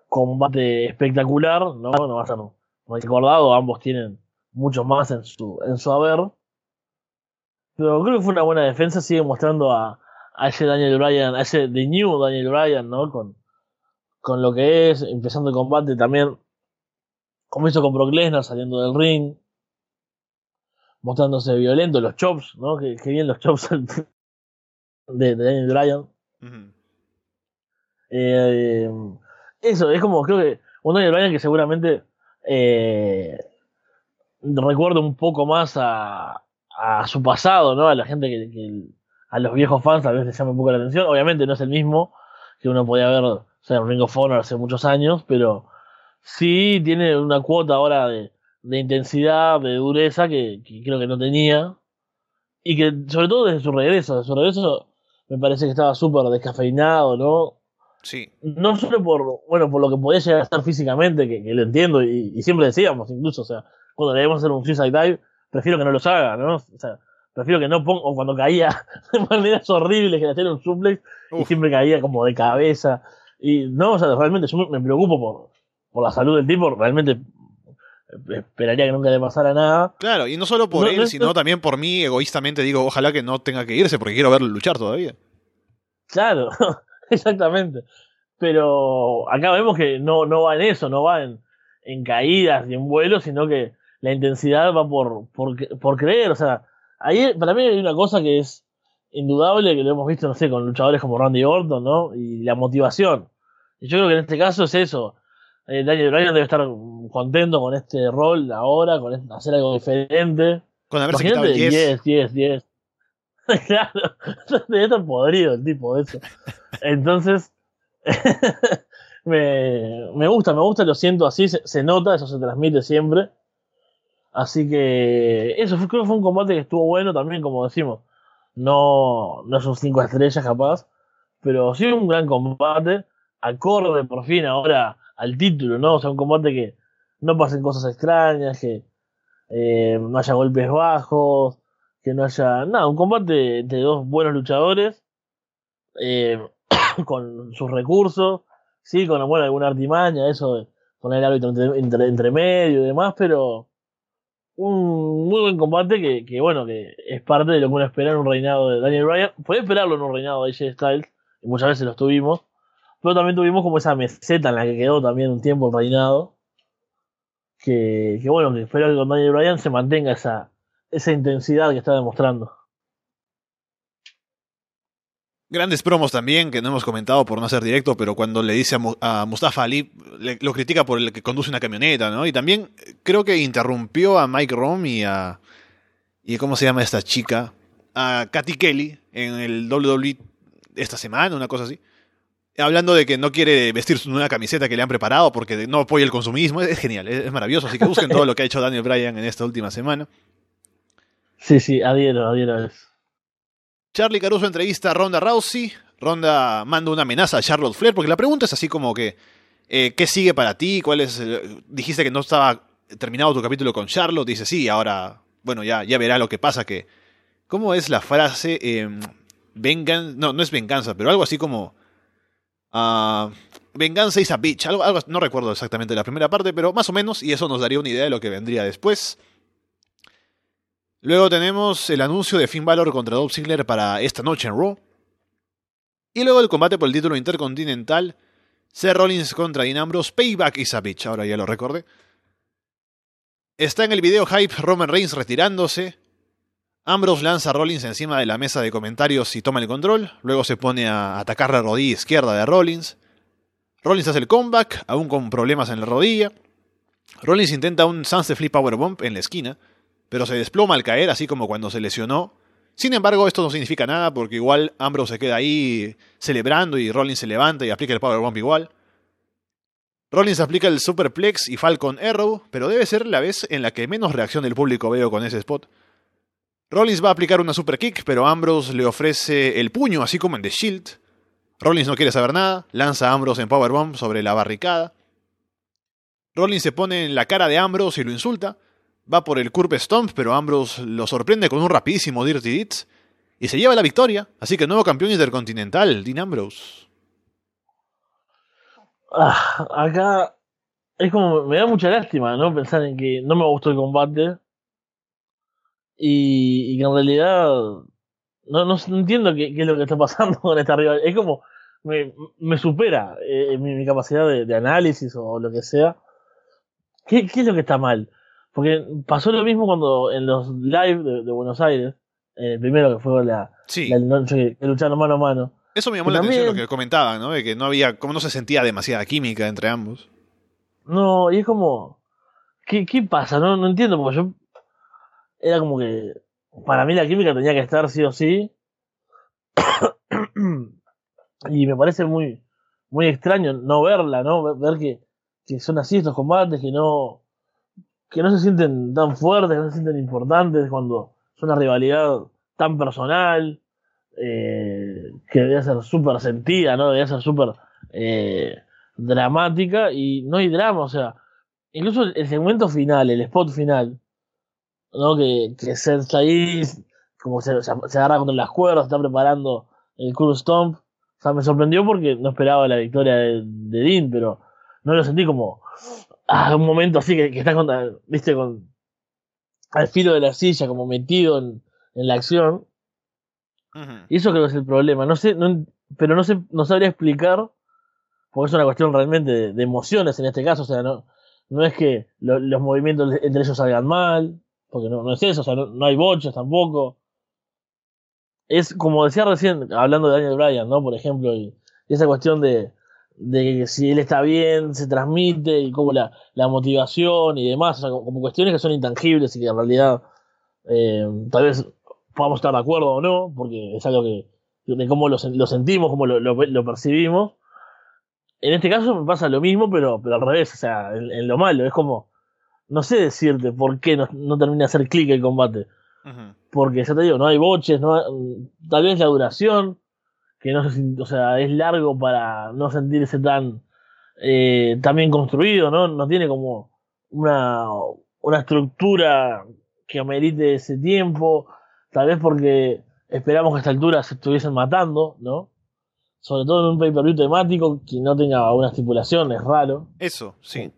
combate espectacular, no, no va a ser recordado, ambos tienen muchos más en su, en su haber. Pero creo que fue una buena defensa, sigue mostrando a, a ese Daniel Bryan, a ese The New Daniel Bryan, ¿no? Con, con lo que es, empezando el combate también, como hizo con Brock Lesnar saliendo del ring, mostrándose violento, los chops, ¿no? Que, bien los chops de, Daniel Bryan. Eh, eso, es como, creo que un Daniel Bryan que seguramente eh, recuerda un poco más a, a su pasado, ¿no? A la gente que, a los viejos fans tal vez les llama un poco la atención. Obviamente no es el mismo que uno podía ver, o sea, Ring of Honor hace muchos años, pero sí tiene una cuota ahora de, de intensidad, de dureza que, creo que no tenía. Y que, sobre todo desde su regreso, desde su regreso me parece que estaba súper descafeinado, ¿no? Sí. No solo por, bueno, por lo que podía llegar a estar físicamente, que, lo entiendo, y, siempre decíamos, incluso, o sea, cuando le debemos hacer un suicide dive, prefiero que no los haga, ¿no? O sea, prefiero que no ponga, o cuando caía de maneras horribles que le hacían un suplex, y siempre caía como de cabeza. Y no, o sea, realmente yo me preocupo por, por la salud del tipo, realmente esperaría que nunca le pasara nada. Claro, y no solo por él, sino también por mí, egoístamente digo, ojalá que no tenga que irse porque quiero verlo luchar todavía. Claro, exactamente. Pero acá vemos que no, no va en eso, no va en, en caídas y en vuelos, sino que la intensidad va por, por, por creer. O sea, ahí para mí hay una cosa que es indudable, que lo hemos visto, no sé, con luchadores como Randy Orton, ¿no? Y la motivación. Y yo creo que en este caso es eso. Eh, Daniel Bryan debe estar contento con este rol ahora, con hacer algo diferente. Con haberse quitado el 10. 10, 10, claro, debe estar podrido el tipo de eso. Entonces, me, me, gusta, me gusta, lo siento así, se, nota, eso se transmite siempre. Así que eso fue, creo que fue un combate que estuvo bueno también, como decimos. No, no son cinco estrellas capaz, pero sí un gran combate, acorde por fin ahora al título, ¿no? O sea, un combate que no pasen cosas extrañas, que eh, no haya golpes bajos, que no haya. Nada, un combate de dos buenos luchadores, eh, con sus recursos, sí, con bueno, alguna artimaña, eso de poner el árbitro entre, medio y demás, pero un muy buen combate que, que, bueno, que es parte de lo que uno espera en un reinado de Daniel Bryan. Puede esperarlo en un reinado de AJ Styles, y muchas veces lo tuvimos, Pero también tuvimos como esa meseta en la que quedó también un tiempo reinado. Que, que bueno, que espero que con Daniel Bryan se mantenga esa, esa intensidad que está demostrando. Grandes promos también, que no hemos comentado por no ser directo, pero cuando le dice a, Mustafa Ali, lo critica por el que conduce una camioneta, ¿no? Y también creo que interrumpió a Mike Rom y a... ¿Y cómo se llama esta chica? A Katy Kelly en el WWE esta semana, una cosa así. Hablando de que no quiere vestir una camiseta que le han preparado porque no apoya el consumismo. Es, genial, es, maravilloso. Así que busquen todo lo que ha hecho Daniel Bryan en esta última semana. Sí, sí, adhiero, adhiero a eso. Charlie Caruso entrevista a Ronda Rousey. Ronda manda una amenaza a Charlotte Flair, porque la pregunta es así como que, eh, ¿qué sigue para ti? ¿Cuál es? dijiste que no estaba terminado tu capítulo con Charlotte. Dice, sí, ahora, bueno, ya, ya verá lo que pasa. Que, ¿Cómo es la frase? Eh, vengan, no, no es venganza, pero algo así como... Uh, venganza is a bitch. Algo, algo, no recuerdo exactamente la primera parte, pero más o menos, y eso nos daría una idea de lo que vendría después. Luego tenemos el anuncio de Finn Balor contra Dolph Ziggler para esta noche en Raw. Y luego el combate por el título intercontinental. Seth Rollins contra Dean Ambrose. Payback is a bitch. Ahora ya lo recordé. Está en el video hype Roman Reigns retirándose. Ambrose lanza a Rollins encima de la mesa de comentarios y toma el control. Luego se pone a atacar la rodilla izquierda de Rollins. Rollins hace el comeback, aún con problemas en la rodilla. Rollins intenta un Sunset Flip Powerbomb en la esquina pero se desploma al caer, así como cuando se lesionó. Sin embargo, esto no significa nada porque igual Ambrose se queda ahí celebrando y Rollins se levanta y aplica el Powerbomb igual. Rollins aplica el Superplex y Falcon Arrow, pero debe ser la vez en la que menos reacción del público veo con ese spot. Rollins va a aplicar una Super Kick, pero Ambrose le ofrece el puño, así como en The Shield. Rollins no quiere saber nada, lanza a Ambrose en Powerbomb sobre la barricada. Rollins se pone en la cara de Ambrose y lo insulta, va por el Curve Stomp, pero Ambrose lo sorprende con un rapidísimo Dirty Deeds y se lleva la victoria. Así que nuevo campeón intercontinental, Dean Ambrose. Ah, acá es como, me da mucha lástima, ¿no? Pensar en que no me gustó el combate y, que en realidad no, no, entiendo qué, es lo que está pasando con esta rival. Es como, me, me supera eh, mi, capacidad de, análisis o lo que sea. ¿Qué, ¿Qué es lo que está mal? Porque pasó lo mismo cuando en los live de, Buenos Aires, el eh, primero que fue la, noche que lucharon mano a mano. Eso me llamó la atención lo que comentaban, ¿no? De que no había, como no se sentía demasiada química entre ambos. No, y es como, ¿qué, qué pasa? No, no entiendo, porque yo era como que para mí la química tenía que estar sí o sí. y me parece muy, muy extraño no verla, ¿no? Ver que, que son así estos combates, que no, que no se sienten tan fuertes, no se sienten importantes cuando es una rivalidad tan personal, eh, que debe ser súper sentida, ¿no? Debe ser súper eh, dramática y no hay drama, o sea, incluso el segmento final, el spot final, ¿no? Que, que está ahí, como se, se, agarra contra las cuerdas, está preparando el Cool Stomp. O sea, me sorprendió porque no esperaba la victoria de, de Dean, pero no lo sentí como, ah, un momento así que, que está con, viste, con al filo de la silla, como metido en, en la acción. Y eso creo que es el problema. No sé, no, pero no sé, no sabría explicar, porque es una cuestión realmente de, emociones en este caso. O sea, no, no es que los movimientos entre ellos salgan mal, porque no, no es eso, o sea, no, hay boches tampoco. Es como decía recién, hablando de Daniel Bryan, ¿no? Por ejemplo, y esa cuestión de, de que si él está bien, se transmite y como la, la motivación y demás, o sea, como, cuestiones que son intangibles y que en realidad eh, tal vez podamos estar de acuerdo o no, porque es algo que de cómo lo, lo sentimos, cómo lo, lo, percibimos. En este caso me pasa lo mismo, pero, pero al revés, o sea, en, lo malo, es como, no sé decirte por qué no, no termina de hacer clic el combate. Porque ya te digo, no hay boches, no tal vez la duración, que no se, o sea, es largo para no sentirse tan, eh, tan bien construido, ¿no? No tiene como una, una estructura que amerite ese tiempo, tal vez porque esperamos que a esta altura se estuviesen matando, ¿no? Sobre todo en un pay-per-view temático que no tenga una estipulación, es raro. Eso, sí.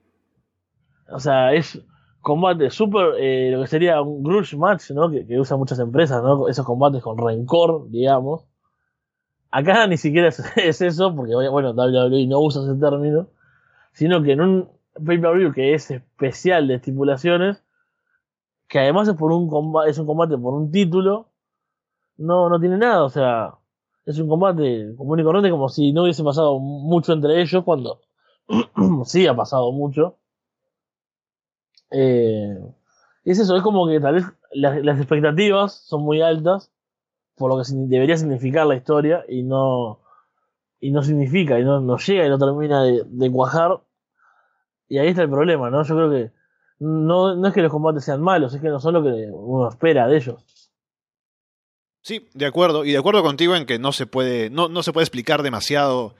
O sea, es combate súper, eh, lo que sería un grudge match, ¿no? Que, que usan muchas empresas, ¿no? Esos combates con rencor, digamos acá ni siquiera es, eso, porque bueno, WWE no usa ese término, sino que en un pay-per-view que es especial de estipulaciones, que además es por un combate, es un combate por un título, no, no tiene nada, o sea, es un combate común y corriente como si no hubiese pasado mucho entre ellos cuando sí ha pasado mucho. Eh, es eso, es como que tal vez las, expectativas son muy altas por lo que debería significar la historia y no y no significa y no, no llega y no termina de, de, cuajar y ahí está el problema, ¿no? Yo creo que no, no es que los combates sean malos, es que no son lo que uno espera de ellos. Sí, de acuerdo. Y de acuerdo contigo en que no se puede, no, no se puede explicar demasiado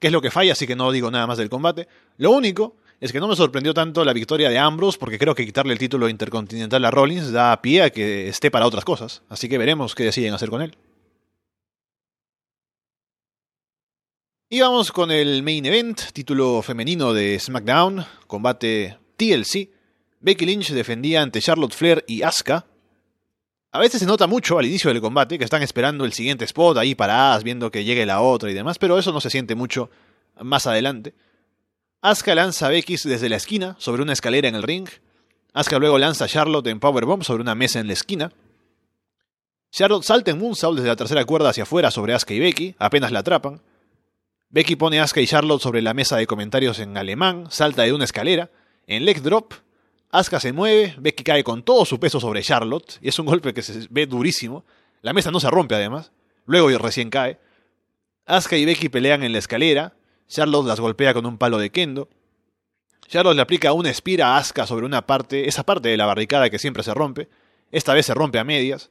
qué es lo que falla, así que no digo nada más del combate. Lo único es que no me sorprendió tanto la victoria de Ambrose, porque creo que quitarle el título intercontinental a Rollins da pie a que esté para otras cosas. Así que veremos qué deciden hacer con él. Y vamos con el main event, título femenino de SmackDown, combate TLC. Becky Lynch defendía ante Charlotte Flair y Asuka. A veces se nota mucho al inicio del combate que están esperando el siguiente spot ahí paradas, viendo que llegue la otra y demás, pero eso no se siente mucho más adelante. Asuka lanza a Becky desde la esquina sobre una escalera en el ring. Asuka luego lanza a Charlotte en Powerbomb sobre una mesa en la esquina. Charlotte salta en Moonsault desde la tercera cuerda hacia afuera sobre Asuka y Becky, apenas la atrapan. Becky pone a y Charlotte sobre la mesa de comentarios en alemán, salta de una escalera, en leg drop Asuka se mueve, Becky cae con todo su peso sobre Charlotte, y es un golpe que se ve durísimo. La mesa no se rompe además, luego recién cae. Asuka y Becky pelean en la escalera, Charlotte las golpea con un palo de kendo. Charlotte le aplica una espira a Asuka sobre una parte, esa parte de la barricada que siempre se rompe. Esta vez se rompe a medias.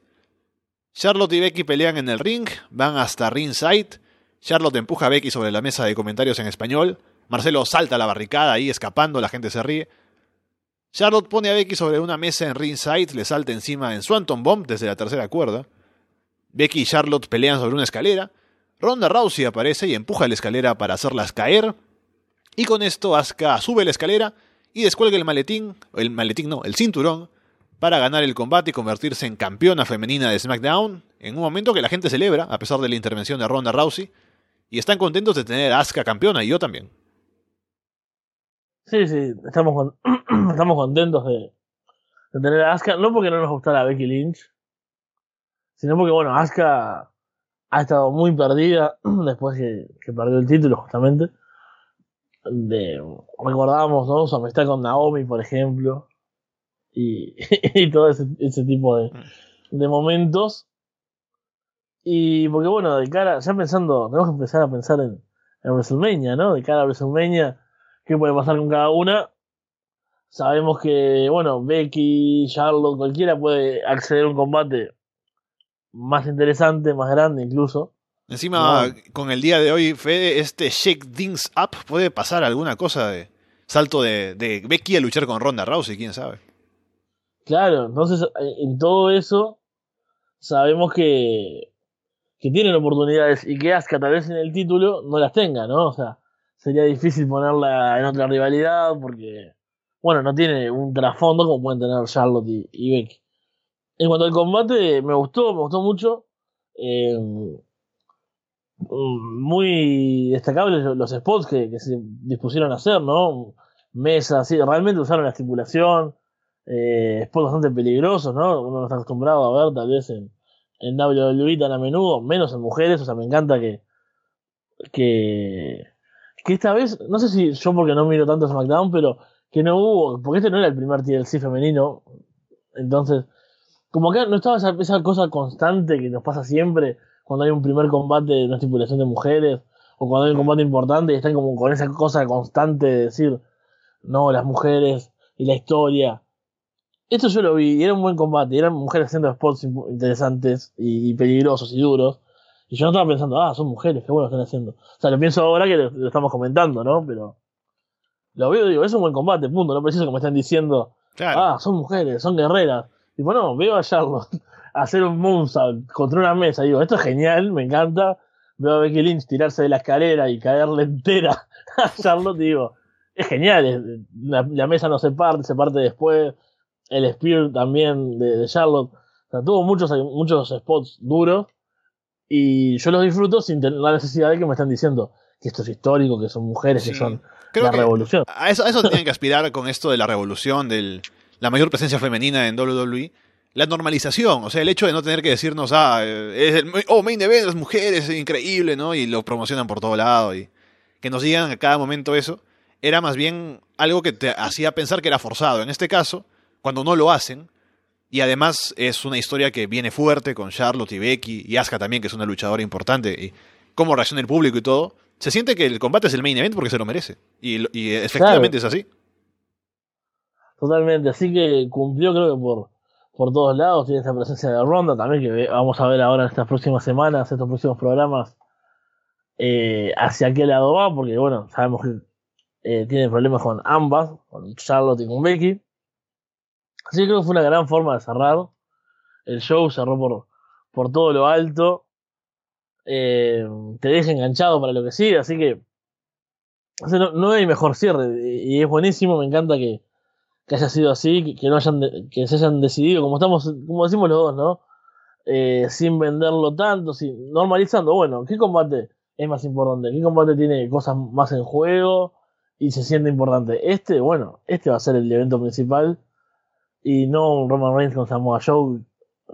Charlotte y Becky pelean en el ring, van hasta ringside. Charlotte empuja a Becky sobre la mesa de comentarios en español. Marcelo salta a la barricada ahí escapando, la gente se ríe. Charlotte pone a Becky sobre una mesa en ringside, le salta encima en Swanton Bomb desde la tercera cuerda. Becky y Charlotte pelean sobre una escalera. Ronda Rousey aparece y empuja la escalera para hacerlas caer. Y con esto Asuka sube la escalera y descuelga el maletín, el maletín no, el cinturón, para ganar el combate y convertirse en campeona femenina de SmackDown, en un momento que la gente celebra, a pesar de la intervención de Ronda Rousey, y están contentos de tener a Asuka campeona, y yo también. Sí, sí, estamos, estamos contentos de, tener a Asuka, no porque no nos gustara Becky Lynch, sino porque, bueno, Asuka ha estado muy perdida después que, perdió el título, justamente. De, recordábamos, ¿no? Su amistad con Naomi, por ejemplo, y, y todo ese, ese tipo de, mm. de momentos. Y porque, bueno, de cara, ya pensando, tenemos que empezar a pensar en, en WrestleMania, ¿no? De cara a WrestleMania qué puede pasar con cada una. Sabemos que, bueno, Becky, Charlotte, cualquiera puede acceder a un combate más interesante, más grande incluso. Encima, con el día de hoy, Fede, este Shake Things Up puede pasar alguna cosa de salto de, de Becky a luchar con Ronda Rousey, quién sabe. Claro, entonces en todo eso sabemos que, que tienen oportunidades y que Asuka tal vez en el título no las tenga, ¿no? O sea, sería difícil ponerla en otra rivalidad porque, bueno, no tiene un trasfondo como pueden tener Charlotte y, Becky. En cuanto al combate, me gustó, me gustó mucho. Eh, muy destacables los spots que, se dispusieron a hacer, ¿no? Mesas, sí, realmente usaron la estipulación. Eh, spots bastante peligrosos, ¿no? Uno no está acostumbrado a ver tal vez en, en WWE tan a menudo, menos en mujeres, o sea, me encanta que, que que esta vez, no sé si yo porque no miro tanto SmackDown, pero que no hubo, porque este no era el primer TLC femenino, entonces, como acá no estaba esa, cosa constante que nos pasa siempre cuando hay un primer combate de una estipulación de mujeres, o cuando hay un combate importante y están como con esa cosa constante de decir, no, las mujeres y la historia. Esto yo lo vi, y era un buen combate, eran mujeres haciendo spots interesantes y peligrosos y duros, y yo no estaba pensando, ah, son mujeres, qué bueno están haciendo. O sea, lo pienso ahora que lo, estamos comentando, ¿no? Pero lo veo y digo, es un buen combate, punto. No preciso que me estén diciendo, ah, son mujeres, son guerreras. Y bueno, veo a Charlotte hacer un moonsault contra una mesa. Digo, esto es genial, me encanta. Veo a Becky Lynch tirarse de la escalera y caerle entera a Charlotte. Digo, es genial. La, mesa no se parte, se parte después. El Spear también de, de Charlotte. O sea, tuvo muchos, muchos spots duros Y yo los disfruto sin tener la necesidad de que me están diciendo que esto es histórico, que son mujeres, que son la revolución. A eso, a eso tienen que aspirar con esto de la revolución, de la mayor presencia femenina en WWE. La normalización, o sea, el hecho de no tener que decirnos, ah, es el, oh, main event, las mujeres, es increíble, ¿no? Y lo promocionan por todo lado y que nos digan a cada momento eso, era más bien algo que te hacía pensar que era forzado. En este caso, cuando no lo hacen, y además es una historia que viene fuerte con Charlotte y Becky y Asuka también, que es una luchadora importante, y cómo reacciona el público y todo. Se siente que el combate es el main event porque se lo merece. Y, efectivamente es así. Totalmente, así que cumplió creo que por, por todos lados, tiene esta presencia de Ronda también, que vamos a ver ahora en estas próximas semanas, estos próximos programas, eh, hacia qué lado va, porque bueno, sabemos que eh, tiene problemas con ambas, con Charlotte y con Becky. Así que creo que fue una gran forma de cerrar. El show cerró por, por todo lo alto. Eh, te deja enganchado para lo que sigue, así que no, hay mejor cierre. Y es buenísimo, me encanta que, que haya sido así, que, no hayan que se hayan decidido, como estamos, como decimos los dos, ¿no? Eh, sin venderlo tanto, sin, normalizando, bueno, ¿qué combate es más importante? ¿Qué combate tiene cosas más en juego y se siente importante? Este, bueno, este va a ser el evento principal y no un Roman Reigns con Samoa Joe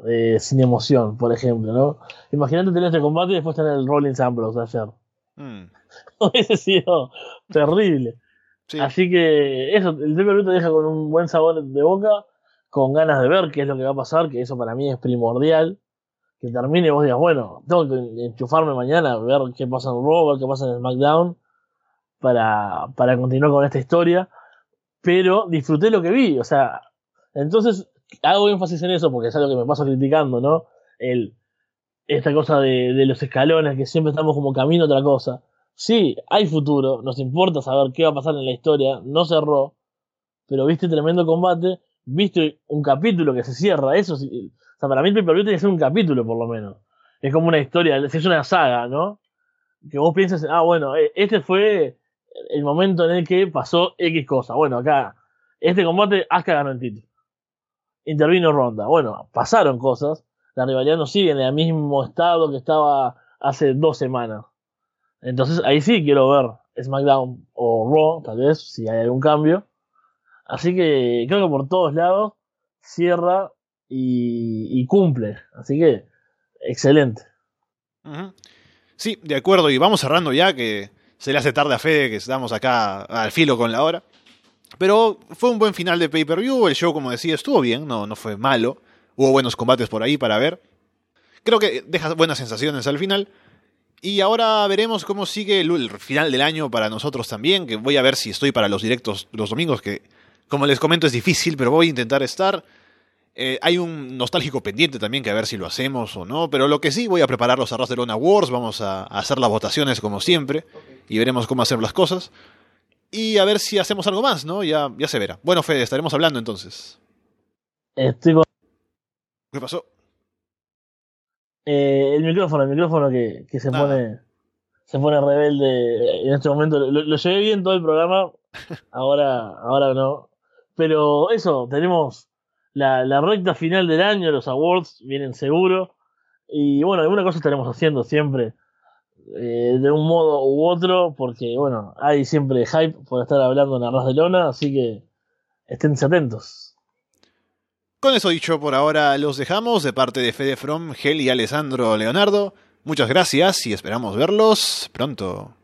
eh, sin emoción, por ejemplo, ¿no? Imagínate tener este combate y después tener el Rolling Ambrose ayer. Mm. Hubiese sido terrible. Así que eso, el primer te deja con un buen sabor de boca, con ganas de ver qué es lo que va a pasar, que eso para mí es primordial. Que termine y vos digas, bueno, tengo que enchufarme mañana, ver qué pasa en Raw, ver qué pasa en SmackDown, para, para continuar con esta historia. Pero disfruté lo que vi, o sea, entonces, hago énfasis en eso porque es algo que me paso criticando, ¿no? El, esta cosa de, de los escalones, que siempre estamos como camino a otra cosa. Sí, hay futuro, nos importa saber qué va a pasar en la historia, no cerró, pero viste tremendo combate, viste un capítulo que se cierra, eso sí, o sea, para mí el pay tiene que ser un capítulo por lo menos. Es como una historia, es una saga, ¿no? Que vos piensas, ah, bueno, e, este fue el momento en el que pasó X cosa. Bueno, acá, este combate, Asuka ganó el título intervino Ronda. Bueno, pasaron cosas. La rivalidad no sigue en el mismo estado que estaba hace dos semanas. Entonces ahí sí quiero ver SmackDown o Raw, tal vez, si hay algún cambio. Así que creo que por todos lados cierra y, cumple. Así que excelente. Sí, de acuerdo. Y vamos cerrando ya que se le hace tarde a Fede que estamos acá al filo con la hora. Pero fue un buen final de pay-per-view. El show, como decía, estuvo bien, no, no fue malo. Hubo buenos combates por ahí para ver. Creo que deja buenas sensaciones al final. Y ahora veremos cómo sigue el, final del año para nosotros también. Que voy a ver si estoy para los directos los domingos, que como les comento es difícil, pero voy a intentar estar. Eh, hay un nostálgico pendiente también que a ver si lo hacemos o no. Pero lo que sí, voy a preparar los Arras de Lona Wars. Vamos a hacer las votaciones como siempre. Y veremos cómo hacer las cosas y a ver si hacemos algo más, ¿no? Ya, ya se verá. Bueno, Fede, estaremos hablando entonces. Estoy ¿Qué pasó? Eh, el micrófono, el micrófono que, que se pone se pone rebelde en este momento. Lo, lo, llevé bien todo el programa, ahora, ahora no. Pero eso, tenemos la, la recta final del año, los awards vienen seguro. Y bueno, alguna cosa estaremos haciendo siempre eh, de un modo u otro, porque bueno, hay siempre hype por estar hablando en Arras de Lona, así que estén atentos. Con eso dicho, por ahora los dejamos de parte de Fede From, Gel y Alessandro Leonardo. Muchas gracias y esperamos verlos pronto.